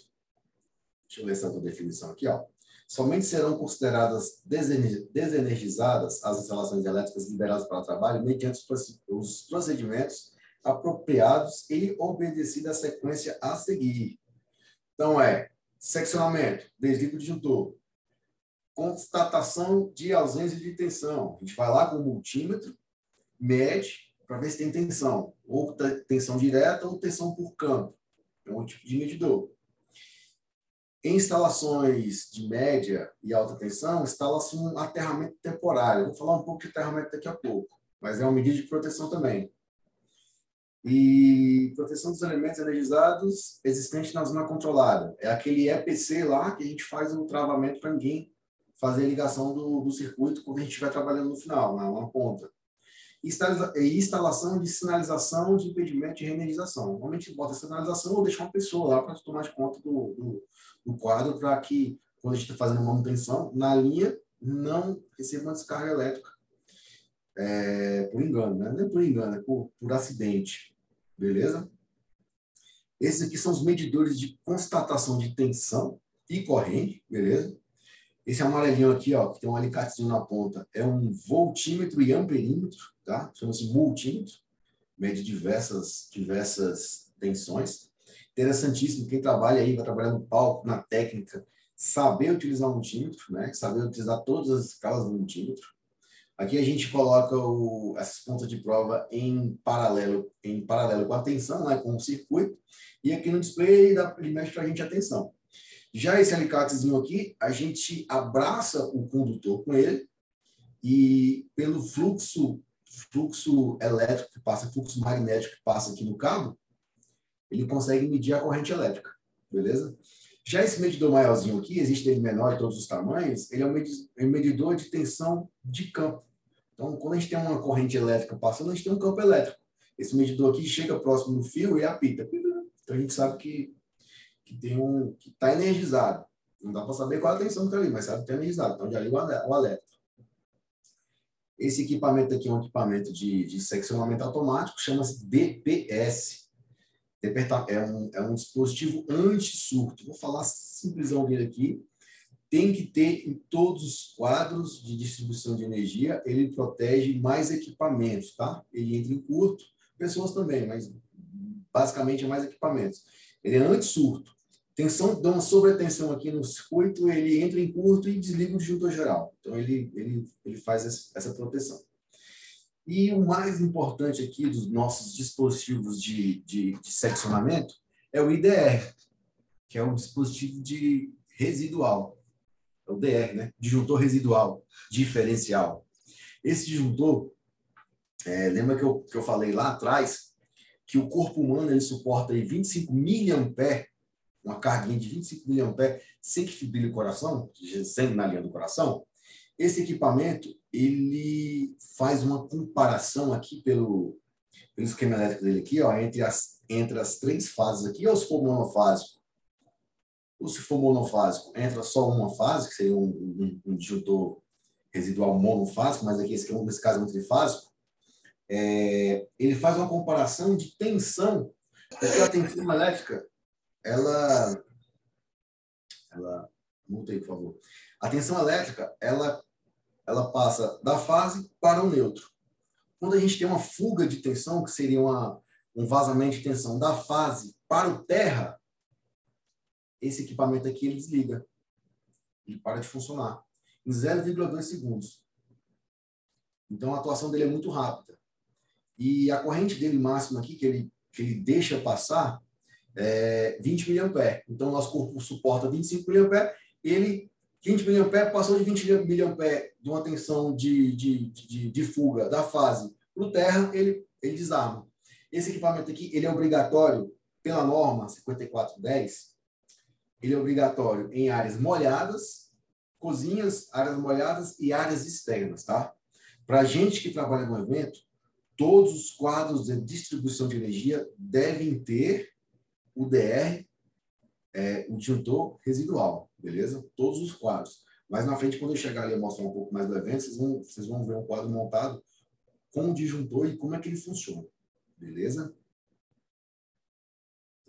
deixa eu ler essa definição aqui, ó. Somente serão consideradas desenergizadas as instalações elétricas liberadas para trabalho mediante os procedimentos apropriados e obedecida a sequência a seguir. Então, é seccionamento, desliga o disjuntor, constatação de ausência de tensão. A gente vai lá com o multímetro, mede para ver se tem tensão, ou tensão direta ou tensão por campo. É um tipo de medidor. Em instalações de média e alta tensão, instala-se um aterramento temporário. Vou falar um pouco de aterramento daqui a pouco, mas é uma medida de proteção também. E proteção dos elementos energizados existente na zona controlada. É aquele EPC lá que a gente faz um travamento para ninguém fazer a ligação do, do circuito quando a gente estiver trabalhando no final, na, na ponta. E instalação de sinalização de impedimento de reenergização. Normalmente bota sinalização ou deixa uma pessoa lá para tomar de conta do, do, do quadro para que, quando a gente está fazendo manutenção, na linha não receba uma descarga elétrica é, por engano, né? não é por engano, é por, por acidente. Beleza? Esses aqui são os medidores de constatação de tensão e corrente, beleza? Esse amarelinho aqui, ó, que tem um alicatezinho na ponta, é um voltímetro e amperímetro, tá? Chama-se multímetro, mede diversas, diversas tensões. Interessantíssimo, quem trabalha aí, vai trabalhar no palco, na técnica, saber utilizar o multímetro, né? Saber utilizar todas as escalas do multímetro. Aqui a gente coloca o, essas pontas de prova em paralelo, em paralelo com a tensão, né? com o circuito. E aqui no display ele, mexe para a gente a tensão. Já esse alicatezinho aqui, a gente abraça o condutor com ele e pelo fluxo fluxo elétrico que passa, fluxo magnético que passa aqui no cabo, ele consegue medir a corrente elétrica, beleza? Já esse medidor maiorzinho aqui, existe ele menor de todos os tamanhos, ele é um medidor de tensão de campo. Então, quando a gente tem uma corrente elétrica passando, a gente tem um campo elétrico. Esse medidor aqui chega próximo do fio e apita. Então, a gente sabe que que tem um que está energizado. Não dá para saber qual a tensão que está ali, mas sabe que está energizado. Então já liga o alerta. Esse equipamento aqui é um equipamento de, de seccionamento automático, chama-se DPS. É um, é um dispositivo anti-surto. Vou falar simplesão dele aqui. Tem que ter em todos os quadros de distribuição de energia, ele protege mais equipamentos, tá? Ele entra em curto, pessoas também, mas basicamente é mais equipamentos. Ele é anti-surto. Tensão, dá uma sobretensão aqui no circuito, ele entra em curto e desliga o disjuntor geral. Então, ele, ele, ele faz essa proteção. E o mais importante aqui dos nossos dispositivos de, de, de seccionamento é o IDR, que é um dispositivo de residual. É o DR, né? Disjuntor residual, diferencial. Esse disjuntor, é, lembra que eu, que eu falei lá atrás, que o corpo humano ele suporta aí 25 miliamperes uma carguinha de 25 mA sem que fibrile o coração, sangue na linha do coração, esse equipamento ele faz uma comparação aqui pelo, pelo esquema elétrico dele aqui, ó, entre as, entre as três fases aqui, ou se for ou se for monofásico, entra só uma fase, que seria um, um, um disjuntor residual monofásico, mas aqui esse, nesse caso é um trifásico, é, ele faz uma comparação de tensão, porque a tensão elétrica ela, ela, muta aí, por favor. A tensão elétrica, ela, ela passa da fase para o neutro. Quando a gente tem uma fuga de tensão, que seria uma, um vazamento de tensão da fase para o terra, esse equipamento aqui ele desliga. Ele para de funcionar em 0,2 segundos. Então a atuação dele é muito rápida. E a corrente dele máxima aqui, que ele, que ele deixa passar, é, 20 mA. Então, nosso corpo suporta 25 mA, ele, 20 mA, passou de 20 mA de uma tensão de, de, de, de fuga da fase para o terra, ele, ele desarma. Esse equipamento aqui, ele é obrigatório, pela norma 5410, ele é obrigatório em áreas molhadas, cozinhas, áreas molhadas e áreas externas, tá? Para gente que trabalha no evento, todos os quadros de distribuição de energia devem ter o DR é o disjuntor residual, beleza? Todos os quadros. Mas na frente, quando eu chegar ali e mostrar um pouco mais do evento, vocês vão, vocês vão ver um quadro montado com o disjuntor e como é que ele funciona, beleza?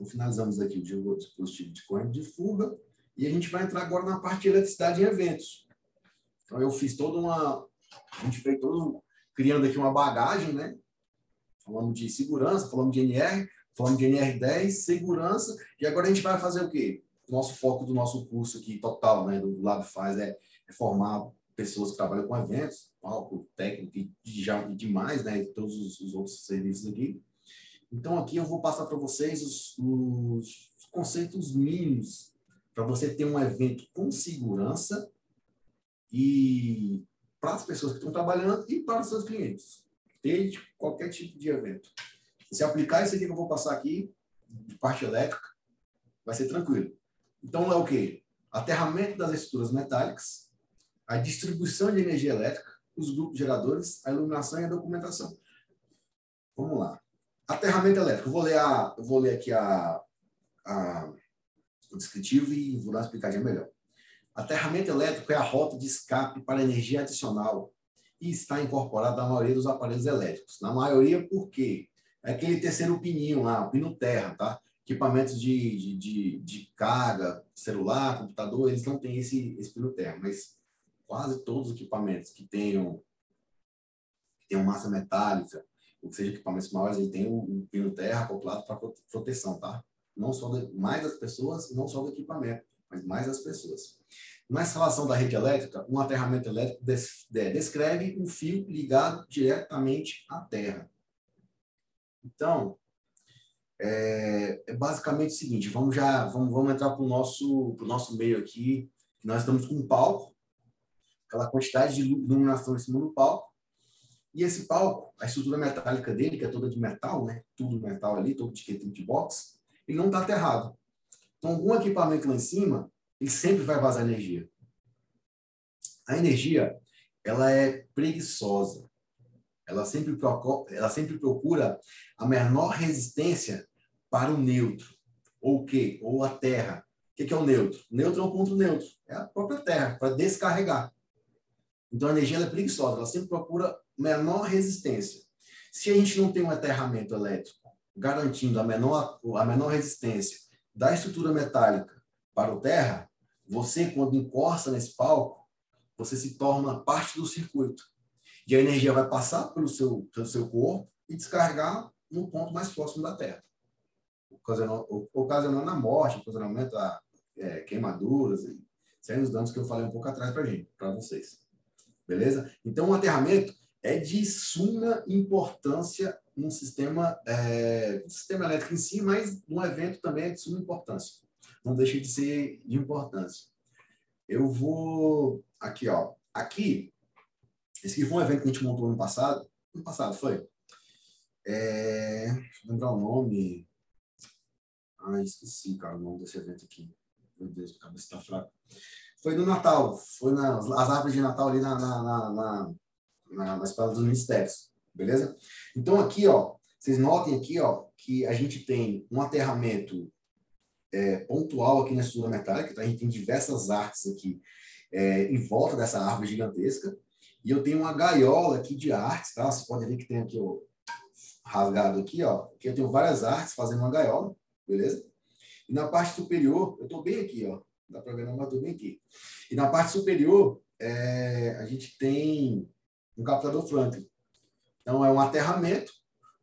Então, finalizamos aqui o dispositivo de corrente de fuga e a gente vai entrar agora na parte de eletricidade em eventos. Então, eu fiz toda uma... A gente fez todo... Criando aqui uma bagagem, né? Falamos de segurança, falamos de NR, Falando de NR10, segurança, e agora a gente vai fazer o quê? Nosso foco do nosso curso aqui, total, né, do Lab Faz, é, é formar pessoas que trabalham com eventos, palco, técnico e, já, e demais, né, todos os, os, outros serviços aqui. Então, aqui eu vou passar para vocês os, os conceitos mínimos para você ter um evento com segurança e para as pessoas que estão trabalhando e para os seus clientes. Desde qualquer tipo de evento. Se aplicar isso aqui que eu vou passar aqui, de parte elétrica, vai ser tranquilo. Então, é o quê? Aterramento das estruturas metálicas. a distribuição de energia elétrica, os grupos geradores, a iluminação e a documentação. Vamos lá. Aterramento elétrico. Eu vou ler, a, eu vou ler aqui a, a, o descritivo e vou dar uma explicadinha melhor. Aterramento elétrico é a rota de escape para energia adicional e está incorporado na maioria dos aparelhos elétricos. Na maioria, por quê? É aquele terceiro pininho lá, o pino terra, tá? Equipamentos de, de, de, de carga, celular, computador, eles não têm esse, esse pino terra, mas quase todos os equipamentos que tenham, que tenham massa metálica, ou que sejam equipamentos maiores, ele tem o pino terra acoplado para proteção, tá? Não só de, mais das pessoas, não só do equipamento, mas mais das pessoas. Na instalação da rede elétrica, um aterramento elétrico des, de, descreve um fio ligado diretamente à terra. Então, é, é, basicamente o seguinte, vamos já vamos, vamos entrar para o nosso, nosso meio aqui, nós estamos com um palco, aquela quantidade de iluminação em cima do palco. E esse palco, a estrutura metálica dele, que é toda de metal, né? Tudo metal ali, todo de de box, ele não está aterrado. Então, algum equipamento lá em cima, ele sempre vai vazar energia. A energia, ela é preguiçosa. Ela sempre, procura, ela sempre procura a menor resistência para o neutro. Ou o quê? Ou a terra. O que é o neutro? O neutro é um ponto neutro. É a própria terra, para descarregar. Então, a energia é preguiçosa, ela sempre procura menor resistência. Se a gente não tem um aterramento elétrico garantindo a menor, a menor resistência da estrutura metálica para o terra, você, quando encosta nesse palco, você se torna parte do circuito. E a energia vai passar pelo seu, pelo seu corpo e descarregar no ponto mais próximo da Terra, ocasionando, ocasionando a morte, ocasionamento a é, queimaduras, e sendo os danos que eu falei um pouco atrás para gente, para vocês. Beleza? Então, o aterramento é de suma importância no sistema, é, no sistema elétrico em si, mas no evento também é de suma importância. Não deixa de ser de importância. Eu vou aqui, ó. Aqui, esse aqui foi um evento que a gente montou ano passado. Ano passado foi. É, deixa eu lembrar o nome. Ah, esqueci, cara, o nome desse evento aqui. Meu Deus, a cabeça está fraca. Foi no Natal, foi nas as árvores de Natal ali na, na, na, na na, nas palavras dos ministérios, beleza? Então, aqui, ó, vocês notem aqui, ó, que a gente tem um aterramento é, pontual aqui na estrutura metálica, tá? a gente tem diversas artes aqui é, em volta dessa árvore gigantesca, e eu tenho uma gaiola aqui de artes, tá? Você pode ver que tem aqui, ó, rasgado aqui, ó, que eu tenho várias artes fazendo uma gaiola, beleza? E na parte superior, eu estou bem aqui, ó, dá para ver, não, mas estou bem aqui. E na parte superior, é, a gente tem um captador Franklin. Então, é um aterramento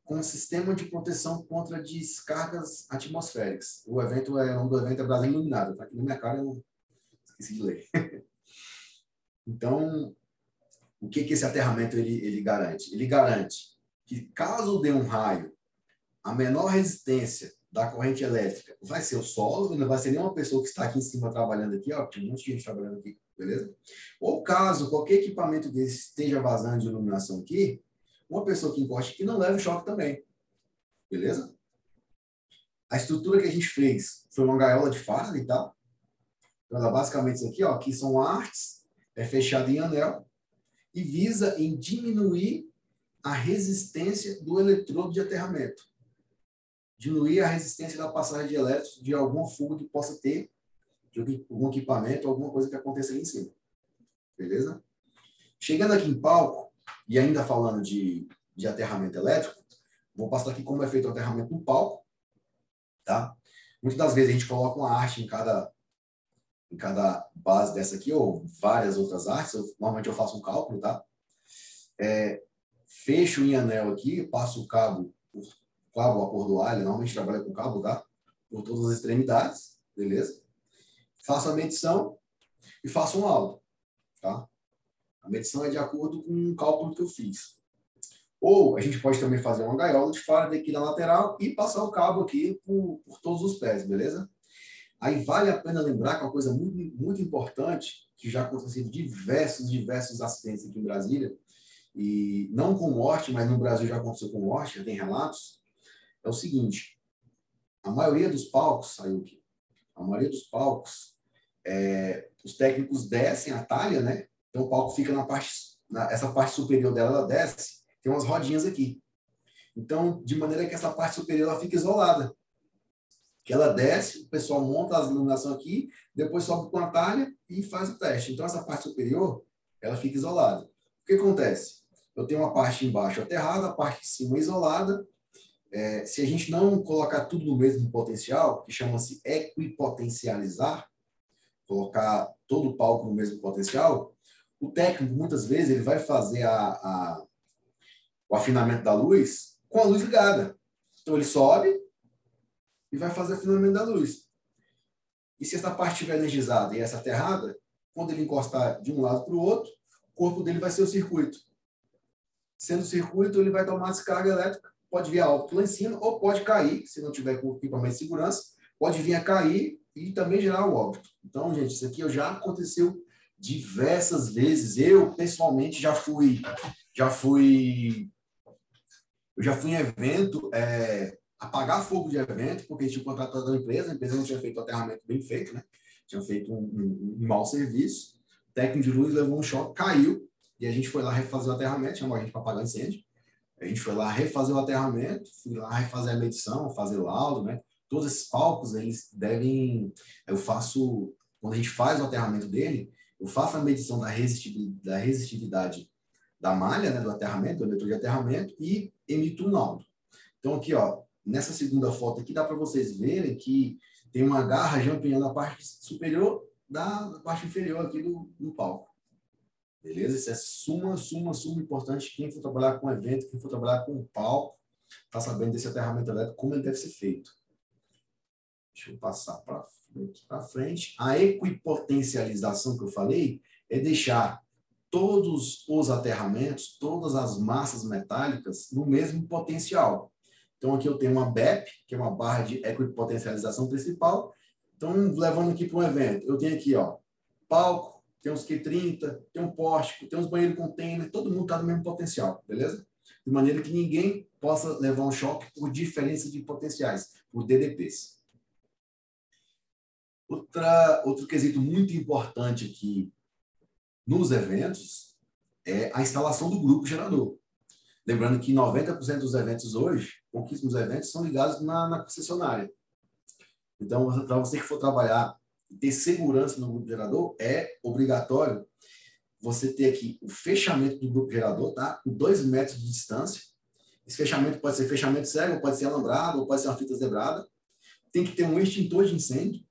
com um sistema de proteção contra descargas atmosféricas. O evento é nome do evento é Brasil Iluminado. Está aqui na minha cara, eu esqueci de ler. então, o que, que esse aterramento ele, ele garante? Ele garante que caso dê um raio, a menor resistência da corrente elétrica vai ser o solo, não vai ser nenhuma pessoa que está aqui em cima trabalhando aqui, ó, tem um monte de gente trabalhando aqui beleza? Ou caso qualquer equipamento desse esteja vazando de iluminação aqui, uma pessoa que encoste aqui não leva choque também, beleza? A estrutura que a gente fez foi uma gaiola de farda e tal. Então, ela basicamente isso aqui, ó, aqui são artes, é fechado em anel e visa em diminuir a resistência do eletrodo de aterramento. Diminuir a resistência da passagem de elétrons de alguma fuga que possa ter de algum equipamento, alguma coisa que aconteça ali em cima. Beleza? Chegando aqui em palco, e ainda falando de, de aterramento elétrico, vou passar aqui como é feito o aterramento no palco. Tá? Muitas das vezes a gente coloca uma arte em cada, em cada base dessa aqui, ou várias outras artes. Eu, normalmente eu faço um cálculo, tá? É, fecho em anel aqui, passo o cabo, o cabo acordoalho, normalmente trabalha com cabo, tá? Por todas as extremidades, beleza? Faço a medição e faço um laudo. Tá? A medição é de acordo com o cálculo que eu fiz. Ou a gente pode também fazer uma gaiola de fora daqui na lateral e passar o cabo aqui por, por todos os pés, beleza? Aí vale a pena lembrar que uma coisa muito, muito importante, que já aconteceu diversos, diversos acidentes aqui em Brasília, e não com morte, mas no Brasil já aconteceu com morte, já tem relatos, é o seguinte, a maioria dos palcos, a maioria dos palcos, é, os técnicos descem a talha, né? Então o palco fica na parte, na, essa parte superior dela, ela desce, tem umas rodinhas aqui. Então, de maneira que essa parte superior ela fica isolada. Que ela desce, o pessoal monta as iluminação aqui, depois sobe com a talha e faz o teste. Então, essa parte superior, ela fica isolada. O que acontece? Eu tenho uma parte embaixo aterrada, a parte de cima isolada. É, se a gente não colocar tudo no mesmo potencial, que chama-se equipotencializar, colocar todo o palco no mesmo potencial, o técnico, muitas vezes, ele vai fazer a, a, o afinamento da luz com a luz ligada. Então, ele sobe e vai fazer o afinamento da luz. E se essa parte estiver energizada e essa aterrada, quando ele encostar de um lado para o outro, o corpo dele vai ser o circuito. Sendo o circuito, ele vai tomar descarga elétrica, pode vir a óbito lá em cima, ou pode cair, se não tiver com equipamento de segurança, pode vir a cair e também gerar o óbito. Então, gente, isso aqui já aconteceu diversas vezes. Eu, pessoalmente, já fui, já fui, eu já fui em evento, é, apagar fogo de evento, porque tinha contratado a empresa, a empresa não tinha feito o aterramento bem feito, né? Tinha feito um, um, um mau serviço. O técnico de luz levou um choque, caiu, e a gente foi lá refazer o aterramento, chamou a gente para apagar incêndio. A gente foi lá refazer o aterramento, fui lá refazer a medição, fazer laudo, né? Todos esses palcos, eles devem... Eu faço... Quando a gente faz o aterramento dele, eu faço a medição da resistividade da, resistividade da malha, né, do aterramento, do eleitor de aterramento, e emito um laudo. Então, aqui, ó, nessa segunda foto aqui, dá para vocês verem que tem uma garra já empenhando a parte superior da, da parte inferior aqui do, do palco. Beleza? Isso é suma, suma, suma importante. Quem for trabalhar com evento, quem for trabalhar com palco, está sabendo desse aterramento elétrico, como ele deve ser feito. Deixa eu passar para frente, frente. A equipotencialização que eu falei é deixar todos os aterramentos, todas as massas metálicas no mesmo potencial. Então, aqui eu tenho uma BEP, que é uma barra de equipotencialização principal. Então, levando aqui para um evento, eu tenho aqui, ó, palco, tem uns Q30, tem um pórtico, tem uns banheiros container, todo mundo está no mesmo potencial, beleza? De maneira que ninguém possa levar um choque por diferença de potenciais, por DDPs. Outra, outro quesito muito importante aqui nos eventos é a instalação do grupo gerador. Lembrando que 90% dos eventos hoje, pouquíssimos eventos, são ligados na, na concessionária. Então, para você que for trabalhar ter segurança no grupo gerador, é obrigatório você ter aqui o fechamento do grupo gerador, tá? Com dois metros de distância. Esse fechamento pode ser fechamento cego, pode ser alambrado, pode ser uma fita zebrada. Tem que ter um extintor de incêndio.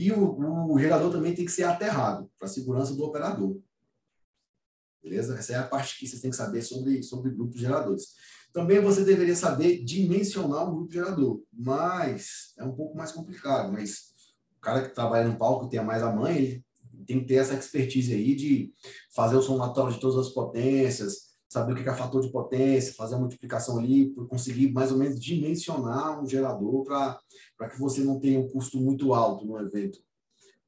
E o, o gerador também tem que ser aterrado, para a segurança do operador. Beleza? Essa é a parte que vocês têm que saber sobre, sobre grupos geradores. Também você deveria saber dimensionar um grupo gerador, mas é um pouco mais complicado. Mas o cara que trabalha no palco tem mais a mãe, ele tem que ter essa expertise aí de fazer o somatório de todas as potências, saber o que é fator de potência, fazer a multiplicação ali, conseguir mais ou menos dimensionar um gerador para que você não tenha um custo muito alto no evento,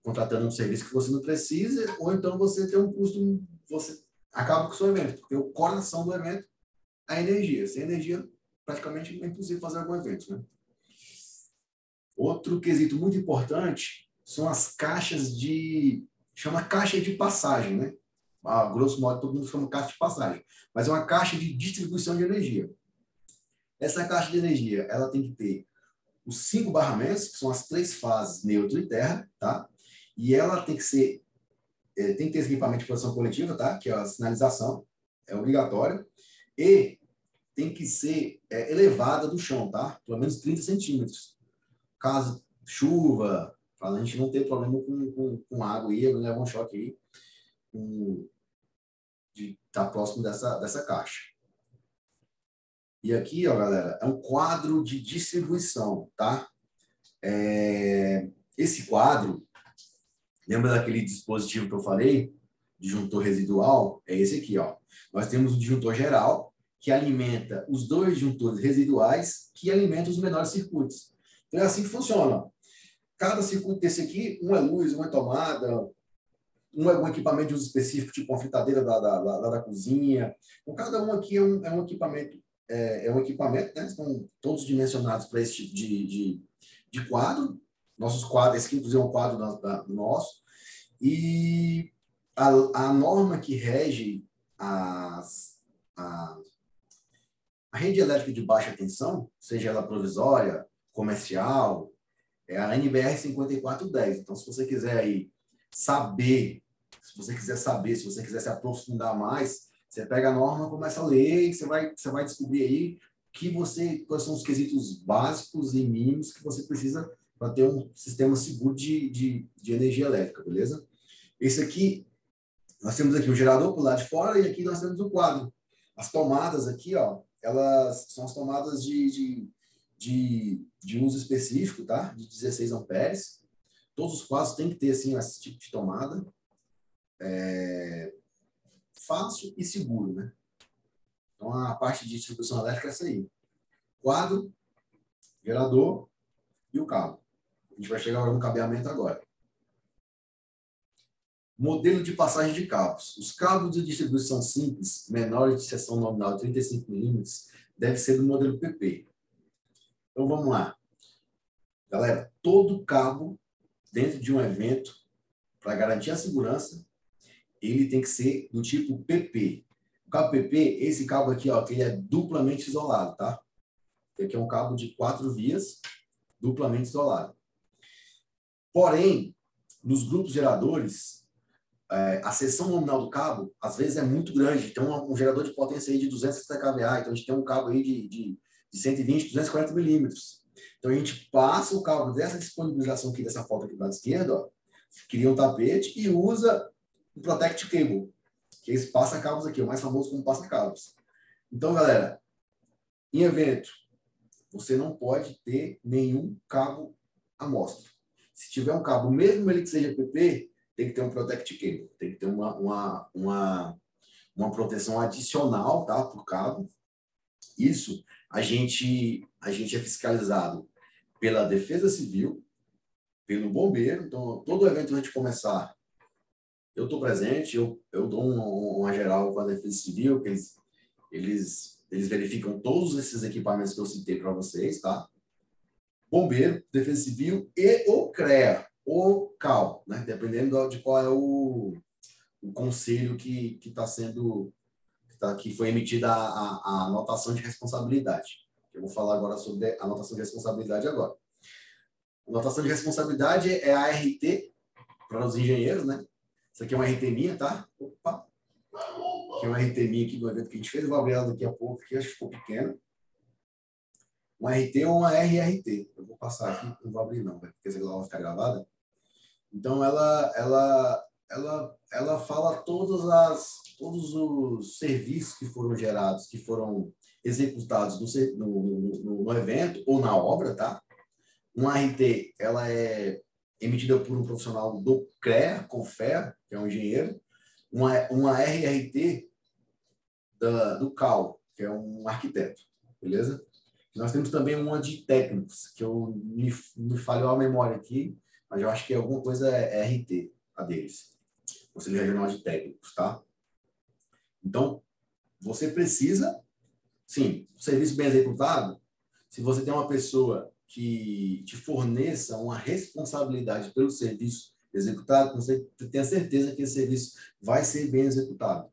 contratando um serviço que você não precisa, ou então você tem um custo, você acaba com o seu evento, porque o coração do evento é a energia. Sem energia, praticamente é impossível fazer algum evento, né? Outro quesito muito importante são as caixas de. chama caixa de passagem, né? A grosso modo, todo mundo chama caixa de passagem. Mas é uma caixa de distribuição de energia. Essa caixa de energia, ela tem que ter os cinco barramentos, que são as três fases, neutro e terra, tá? E ela tem que ser. É, tem que ter esse equipamento de proteção coletiva, tá? Que é a sinalização, é obrigatório. E tem que ser é, elevada do chão, tá? Pelo menos 30 centímetros caso chuva, para a gente não ter problema com, com, com água aí, levar um choque aí, com, de estar tá próximo dessa, dessa caixa. E aqui, ó, galera, é um quadro de distribuição, tá? É, esse quadro, lembra daquele dispositivo que eu falei, disjuntor residual? É esse aqui, ó. Nós temos o disjuntor geral, que alimenta os dois disjuntores residuais, que alimentam os menores circuitos. Então é assim que funciona. Cada circuito desse aqui, um é luz, um é tomada, um é um equipamento de uso específico, tipo uma fritadeira da, da, da, da cozinha. Então, cada um aqui é um, é um equipamento, é, é, um equipamento, né? Estão todos dimensionados para esse tipo de, de, de, quadro. Nossos quadros, esse aqui, inclusive, é um quadro da, da, nosso. E a, a norma que rege as, a, a rede elétrica de baixa tensão, seja ela provisória, comercial, é a NBR 5410. Então, se você quiser aí saber, se você quiser saber, se você quiser se aprofundar mais, você pega a norma, começa a ler e você vai, você vai descobrir aí que você, quais são os quesitos básicos e mínimos que você precisa para ter um sistema seguro de, de, de energia elétrica, beleza? Esse aqui, nós temos aqui o gerador por lado de fora e aqui nós temos o quadro. As tomadas aqui, ó, elas são as tomadas de, de, de, de uso específico, tá? De 16 amperes. Todos os quadros têm que ter, assim, esse tipo de tomada. É... Fácil e seguro, né? Então, a parte de distribuição elétrica é essa aí. Quadro, gerador e o cabo. A gente vai chegar no cabeamento agora. Modelo de passagem de cabos. Os cabos de distribuição simples, menores de seção nominal de 35 milímetros, deve ser do modelo PP. Então, vamos lá. Galera, todo cabo dentro de um evento, para garantir a segurança, ele tem que ser do tipo PP cabo PP, esse cabo aqui, ó, que ele é duplamente isolado, tá? Esse aqui é um cabo de quatro vias, duplamente isolado. Porém, nos grupos geradores, é, a seção nominal do cabo, às vezes, é muito grande. Tem um, gerador de potência aí de 250 kVA, então a gente tem um cabo aí de, de, de 120, 240 milímetros. Então a gente passa o cabo dessa disponibilização aqui, dessa foto aqui do lado esquerdo, ó, cria um tapete e usa o Protect Cable que é esse passa-cabos aqui, o mais famoso como passa-cabos. Então, galera, em evento, você não pode ter nenhum cabo amostra. Se tiver um cabo, mesmo ele que seja PP, tem que ter um protect cable, tem que ter uma, uma, uma, uma proteção adicional tá, para o cabo. Isso a gente, a gente é fiscalizado pela Defesa Civil, pelo bombeiro. Então, todo evento a gente começar, eu estou presente, eu, eu dou uma, uma, geral com a Defesa Civil, que eles, eles, eles verificam todos esses equipamentos que eu citei para vocês, tá? Bombeiro, Defesa Civil e o CREA, ou CAL, né? Dependendo de qual é o, o conselho que está sendo, que, tá, que foi emitida a, a, a anotação de responsabilidade. Eu vou falar agora sobre a anotação de responsabilidade agora. A anotação de responsabilidade é a RT para os engenheiros, né? Isso aqui é uma RT minha, tá? Opa! Aqui é uma RT minha aqui do evento que a gente fez. Eu vou abrir ela daqui a pouco, que acho que ficou pequena. Uma RT ou uma RRT. Eu vou passar aqui, não vou abrir não, porque essa vai ficar gravada. Então, ela, ela, ela, ela fala todas as, todos os serviços que foram gerados, que foram executados no, no, no, evento ou na obra, tá? Uma RT, ela é emitida por um profissional do CREA, CONFER, que é um engenheiro, uma, uma RRT da, do CAL, que é um arquiteto, beleza? Nós temos também uma de técnicos, que eu me, me falhou a memória aqui, mas eu acho que alguma coisa é RT, a deles. Conselho Regional de Técnicos, tá? Então, você precisa, sim, serviço bem executado, se você tem uma pessoa que te forneça uma responsabilidade pelo serviço executado, você tenha certeza que esse serviço vai ser bem executado.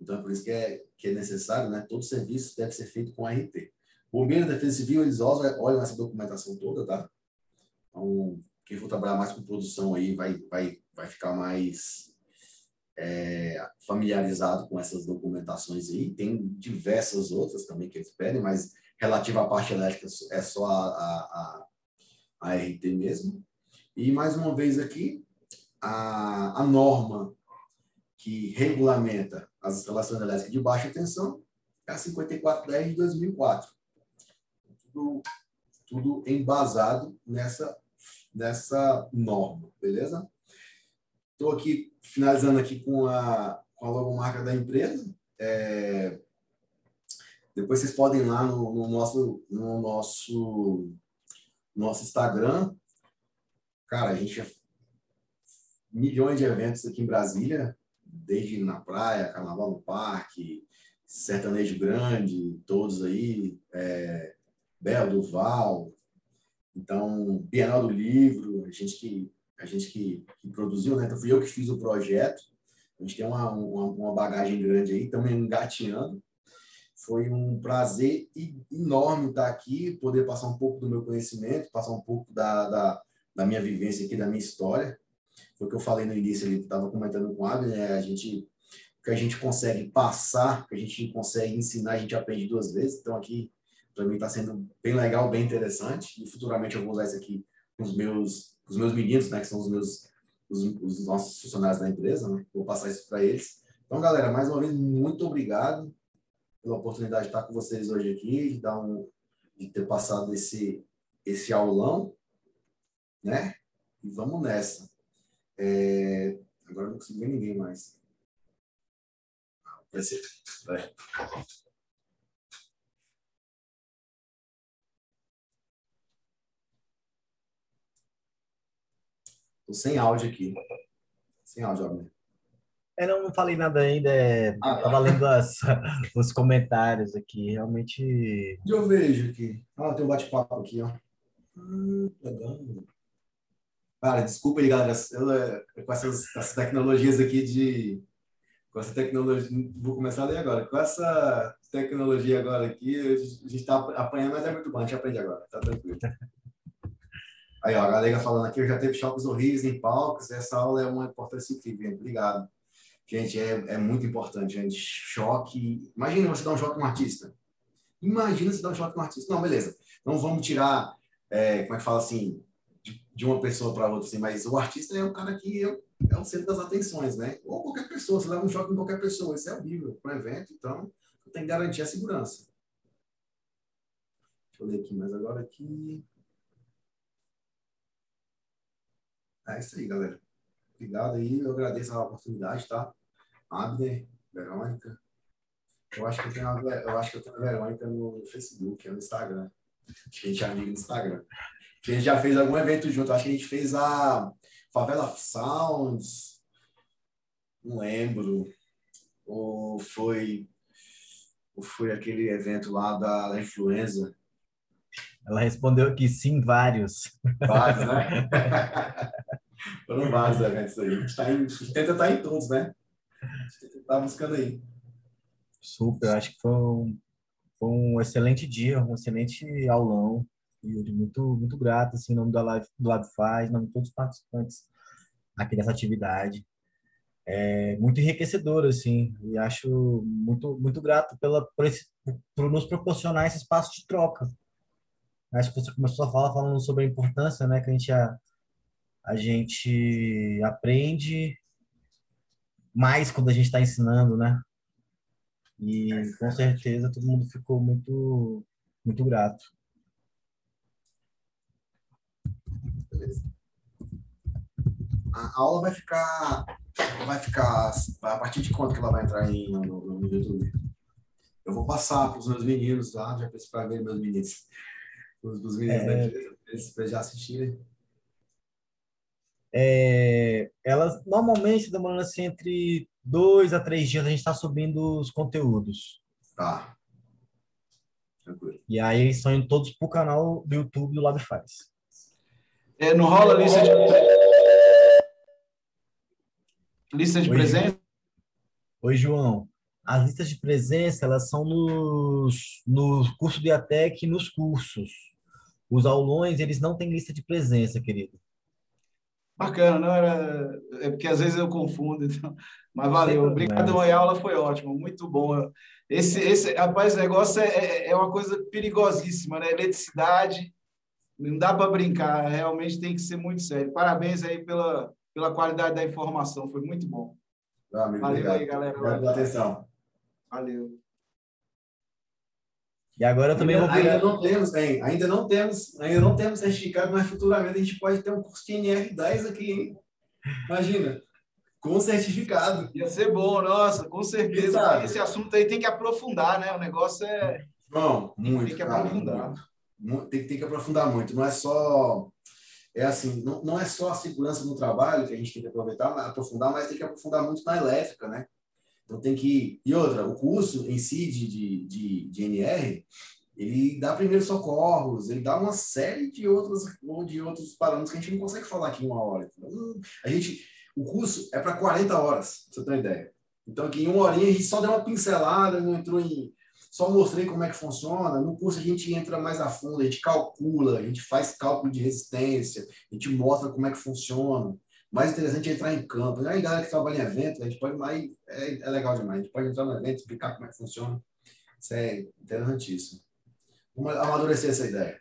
Então, é por isso que é, que é necessário, né? Todo serviço deve ser feito com RT. Bombeiro Defesa Civil, eles olham essa documentação toda, tá? Então, quem for trabalhar mais com produção aí vai, vai, vai ficar mais é, familiarizado com essas documentações aí. Tem diversas outras também que eles pedem, mas relativa à parte elétrica é só a, a, a, a RT mesmo. E mais uma vez aqui, a, a norma que regulamenta as instalações elétricas de baixa tensão é a 5410 de 2004. Tudo, tudo embasado nessa, nessa norma, beleza? Estou aqui finalizando aqui com a, com a logomarca da empresa. É, depois vocês podem ir lá no, no nosso, no nosso, nosso Instagram. Cara, a gente milhões de eventos aqui em Brasília, desde na praia, Carnaval no Parque, Sertanejo Grande, todos aí, é, Belo Duval, então Bienal do Livro, a gente que a gente que, que produziu, né? Então fui eu que fiz o projeto A gente tem uma, uma, uma bagagem grande aí, estamos engateando. Foi um prazer enorme estar aqui, poder passar um pouco do meu conhecimento, passar um pouco da, da, da minha vivência aqui, da minha história. Foi o que eu falei no início, ele estava comentando com o Abner, né? a gente o que a gente consegue passar, o que a gente consegue ensinar, a gente aprende duas vezes. Então, aqui, para mim, está sendo bem legal, bem interessante. E futuramente eu vou usar isso aqui com os meus, os meus meninos, né, que são os meus os, os nossos funcionários da empresa, né? Vou passar isso para eles. Então, galera, mais uma vez, muito obrigado pela oportunidade de estar com vocês hoje aqui, de, dar um, de ter passado esse, esse aulão, né? E vamos nessa. É... Agora não consigo ver ninguém mais. Vai ser. Vai. Tô sem áudio aqui. Sem áudio, Abner. Eu não falei nada ainda, é... ah, tá. tava lendo as, os comentários aqui, realmente... Eu vejo aqui. Ah, tem um bate-papo aqui, ó. Hum, legal. Cara, desculpa aí, galera, eu, com essas, essas tecnologias aqui de com essa tecnologia, vou começar a ler agora. Com essa tecnologia agora aqui, a gente está apanhando, mas é muito bom, a gente aprende agora, tá tranquilo. Aí, ó, a galera falando aqui, eu já teve choques horríveis em palcos, essa aula é uma importância incrível, obrigado. Gente, é, é muito importante, gente. Choque. Imagina você dar um choque com um artista. Imagina você dar um choque com um artista. Não, beleza. Não vamos tirar, é, como é que fala assim, de, de uma pessoa para outra, assim, mas o artista é um cara que é é o centro das atenções, né? Ou qualquer pessoa, você leva um choque em qualquer pessoa, isso é horrível para o evento, então tem que garantir a segurança. Deixa eu ler aqui mais agora aqui. É isso aí, galera. Obrigado aí, eu agradeço a oportunidade, tá? Abner, Verônica. Eu acho que eu tenho, uma, eu acho que eu tenho a Verônica no Facebook, no Instagram. Acho que a gente é amigo no Instagram. A gente já fez algum evento junto, acho que a gente fez a Favela Sounds, não lembro, ou foi, ou foi aquele evento lá da, da influenza. Ela respondeu que sim, vários. Vários, né? Foram vários eventos aí. A gente, tá em, a gente tenta estar em todos, né? A gente tenta estar buscando aí. Super, acho que foi um, foi um excelente dia, um excelente aulão. Yuri, muito, muito grato, assim, em nome da Live, do Lab Faz, em nome de todos os participantes aqui dessa atividade. É muito enriquecedor, assim, e acho muito, muito grato pela, por, esse, por nos proporcionar esse espaço de troca. Que você começou a falar falando sobre a importância, né, que a gente, a, a gente aprende mais quando a gente está ensinando, né? E com certeza todo mundo ficou muito, muito grato. A aula vai ficar, vai ficar a partir de quando que ela vai entrar no, no, no YouTube? Eu vou passar para os meus meninos lá, já para ver meus meninos, os, os meninos é... da empresa, para já assistirem. É, elas normalmente demorando assim entre dois a três dias a gente está subindo os conteúdos. Tá. Tranquilo. E aí eles estão indo todos para o canal do YouTube do Labifaz. É, não rola lista de lista de Oi, presença? Oi, João. As listas de presença, elas são nos, no curso de ATEC e nos cursos. Os aulões, eles não têm lista de presença, querido. Bacana, não era... É porque às vezes eu confundo, então... mas valeu. Obrigado, a aula foi ótima, muito bom. Esse, esse rapaz, esse negócio é, é, é uma coisa perigosíssima, né? Eletricidade, não dá para brincar, realmente tem que ser muito sério. Parabéns aí pela, pela qualidade da informação, foi muito bom. Não, amigo, Valeu obrigado. aí, galera. Obrigado pela atenção. Valeu. E agora também ainda, vou virar... ainda não temos, hein? Ainda não temos, ainda não temos certificado, mas futuramente a gente pode ter um curso de NR10 aqui, hein? Imagina, com certificado. Ia ser bom, nossa, com certeza. Esse assunto aí tem que aprofundar, né? O negócio é. Bom, muito. Tem que aprofundar. Muito tem, tem que aprofundar muito. Não é só é assim, não, não é só a segurança no trabalho que a gente tem que aproveitar, aprofundar, mas tem que aprofundar muito na elétrica, né? Então tem que e outra, o curso em si de, de, de, de NR ele dá primeiros socorros, ele dá uma série de outros de outros parâmetros que a gente não consegue falar aqui em uma hora. Então, a gente O curso é para 40 horas, pra você ter uma ideia. Então, aqui em uma horinha a gente só deu uma pincelada, não entrou em. Só mostrei como é que funciona. No curso a gente entra mais a fundo, a gente calcula, a gente faz cálculo de resistência, a gente mostra como é que funciona. Mais interessante é entrar em campo. Aí, galera que trabalha em evento, a gente pode mais. É, é legal demais. A gente pode entrar no evento, explicar como é que funciona. Isso é interessantíssimo. Vamos amadurecer essa ideia.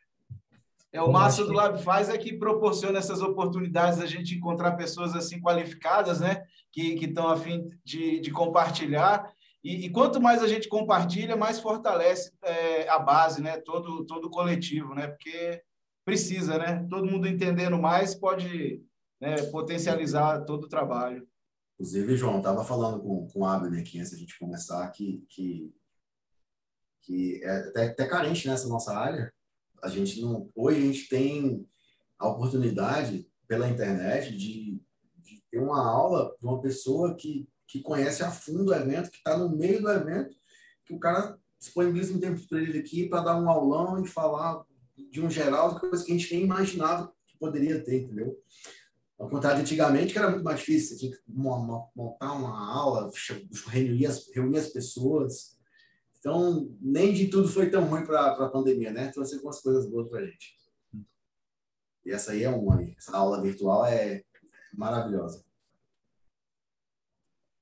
É, o massa do Lab Faz é que proporciona essas oportunidades da gente encontrar pessoas assim qualificadas, né? Que estão a fim de, de compartilhar. E, e, quanto mais a gente compartilha, mais fortalece é, a base, né? Todo, todo o coletivo, né? Porque precisa, né? Todo mundo entendendo mais pode né, potencializar todo o trabalho. Inclusive, João, estava falando com, com o Abner aqui antes da gente começar que, que, que é até, até carente nessa nossa área, a gente não. Hoje a gente tem a oportunidade pela internet de, de ter uma aula de uma pessoa que, que conhece a fundo o evento, que está no meio do evento, que o cara disponibiliza um tempo para ele aqui para dar um aulão e falar de um geral de coisas que a gente nem imaginava que poderia ter, entendeu? Ao contrário de antigamente, que era muito mais difícil, você tinha que montar uma aula, reunir as, reunir as pessoas, então, nem de tudo foi tão ruim para a pandemia, né? Trouxe algumas coisas boas para a gente. E essa aí é uma. Essa aula virtual é maravilhosa.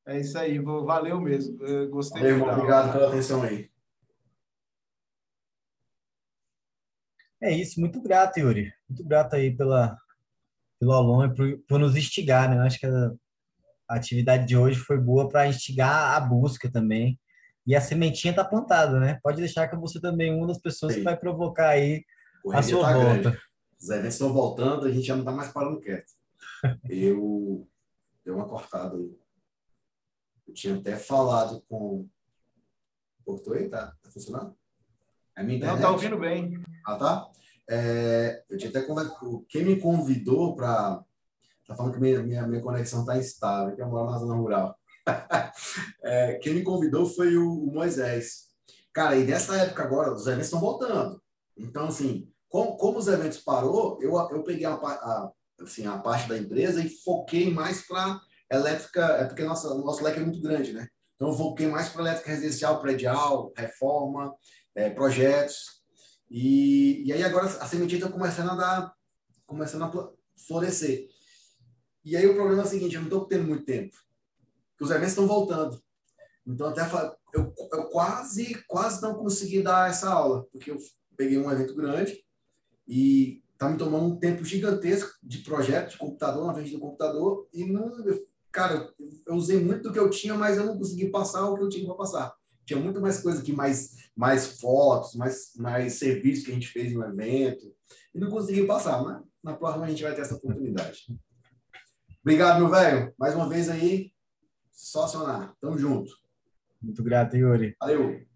É isso aí, valeu mesmo. Eu gostei. Valeu, irmão, obrigado pela atenção aí. É isso, muito grato, Yuri. Muito grato aí pela, e por, por nos instigar, né? Eu acho que a, a atividade de hoje foi boa para instigar a busca também e a sementinha está plantada, né? Pode deixar que você também uma das pessoas Sim. que vai provocar aí a sua tá volta. Grande. Os eventos estão voltando, a gente já não está mais parando quieto. Eu dei uma cortada aí. Eu tinha até falado com. Cortou aí? Tá, tá funcionando? É minha internet? Não, tá ouvindo bem. Ah, tá? É, eu tinha até conversado. Quem me convidou para. Tá falando que minha, minha, minha conexão tá instável, que eu moro na zona rural. é, quem me convidou foi o, o, Moisés. Cara, e nessa época agora, os eventos estão voltando. Então, assim, como, como os eventos parou, eu, eu peguei a, a, assim, a parte da empresa e foquei mais para elétrica, é porque nossa, o nosso leque é muito grande, né? Então, eu foquei mais para elétrica residencial, predial, reforma, é, projetos. E, e aí agora a sementinha está começando a dar, começando a florescer. E aí o problema é o seguinte, eu não estou tendo muito tempo que os eventos estão voltando. Então, até eu, eu quase, quase não consegui dar essa aula, porque eu peguei um evento grande e tá me tomando um tempo gigantesco de projeto, de computador, na frente do computador, e não, cara, eu usei muito do que eu tinha, mas eu não consegui passar o que eu tinha para passar. Tinha muito mais coisa aqui, mais, mais fotos, mais, mais serviços que a gente fez no evento, e não consegui passar, mas na próxima a gente vai ter essa oportunidade. Obrigado, meu velho. Mais uma vez aí, só acionar. Tamo junto. Muito grato, Yuri. Valeu.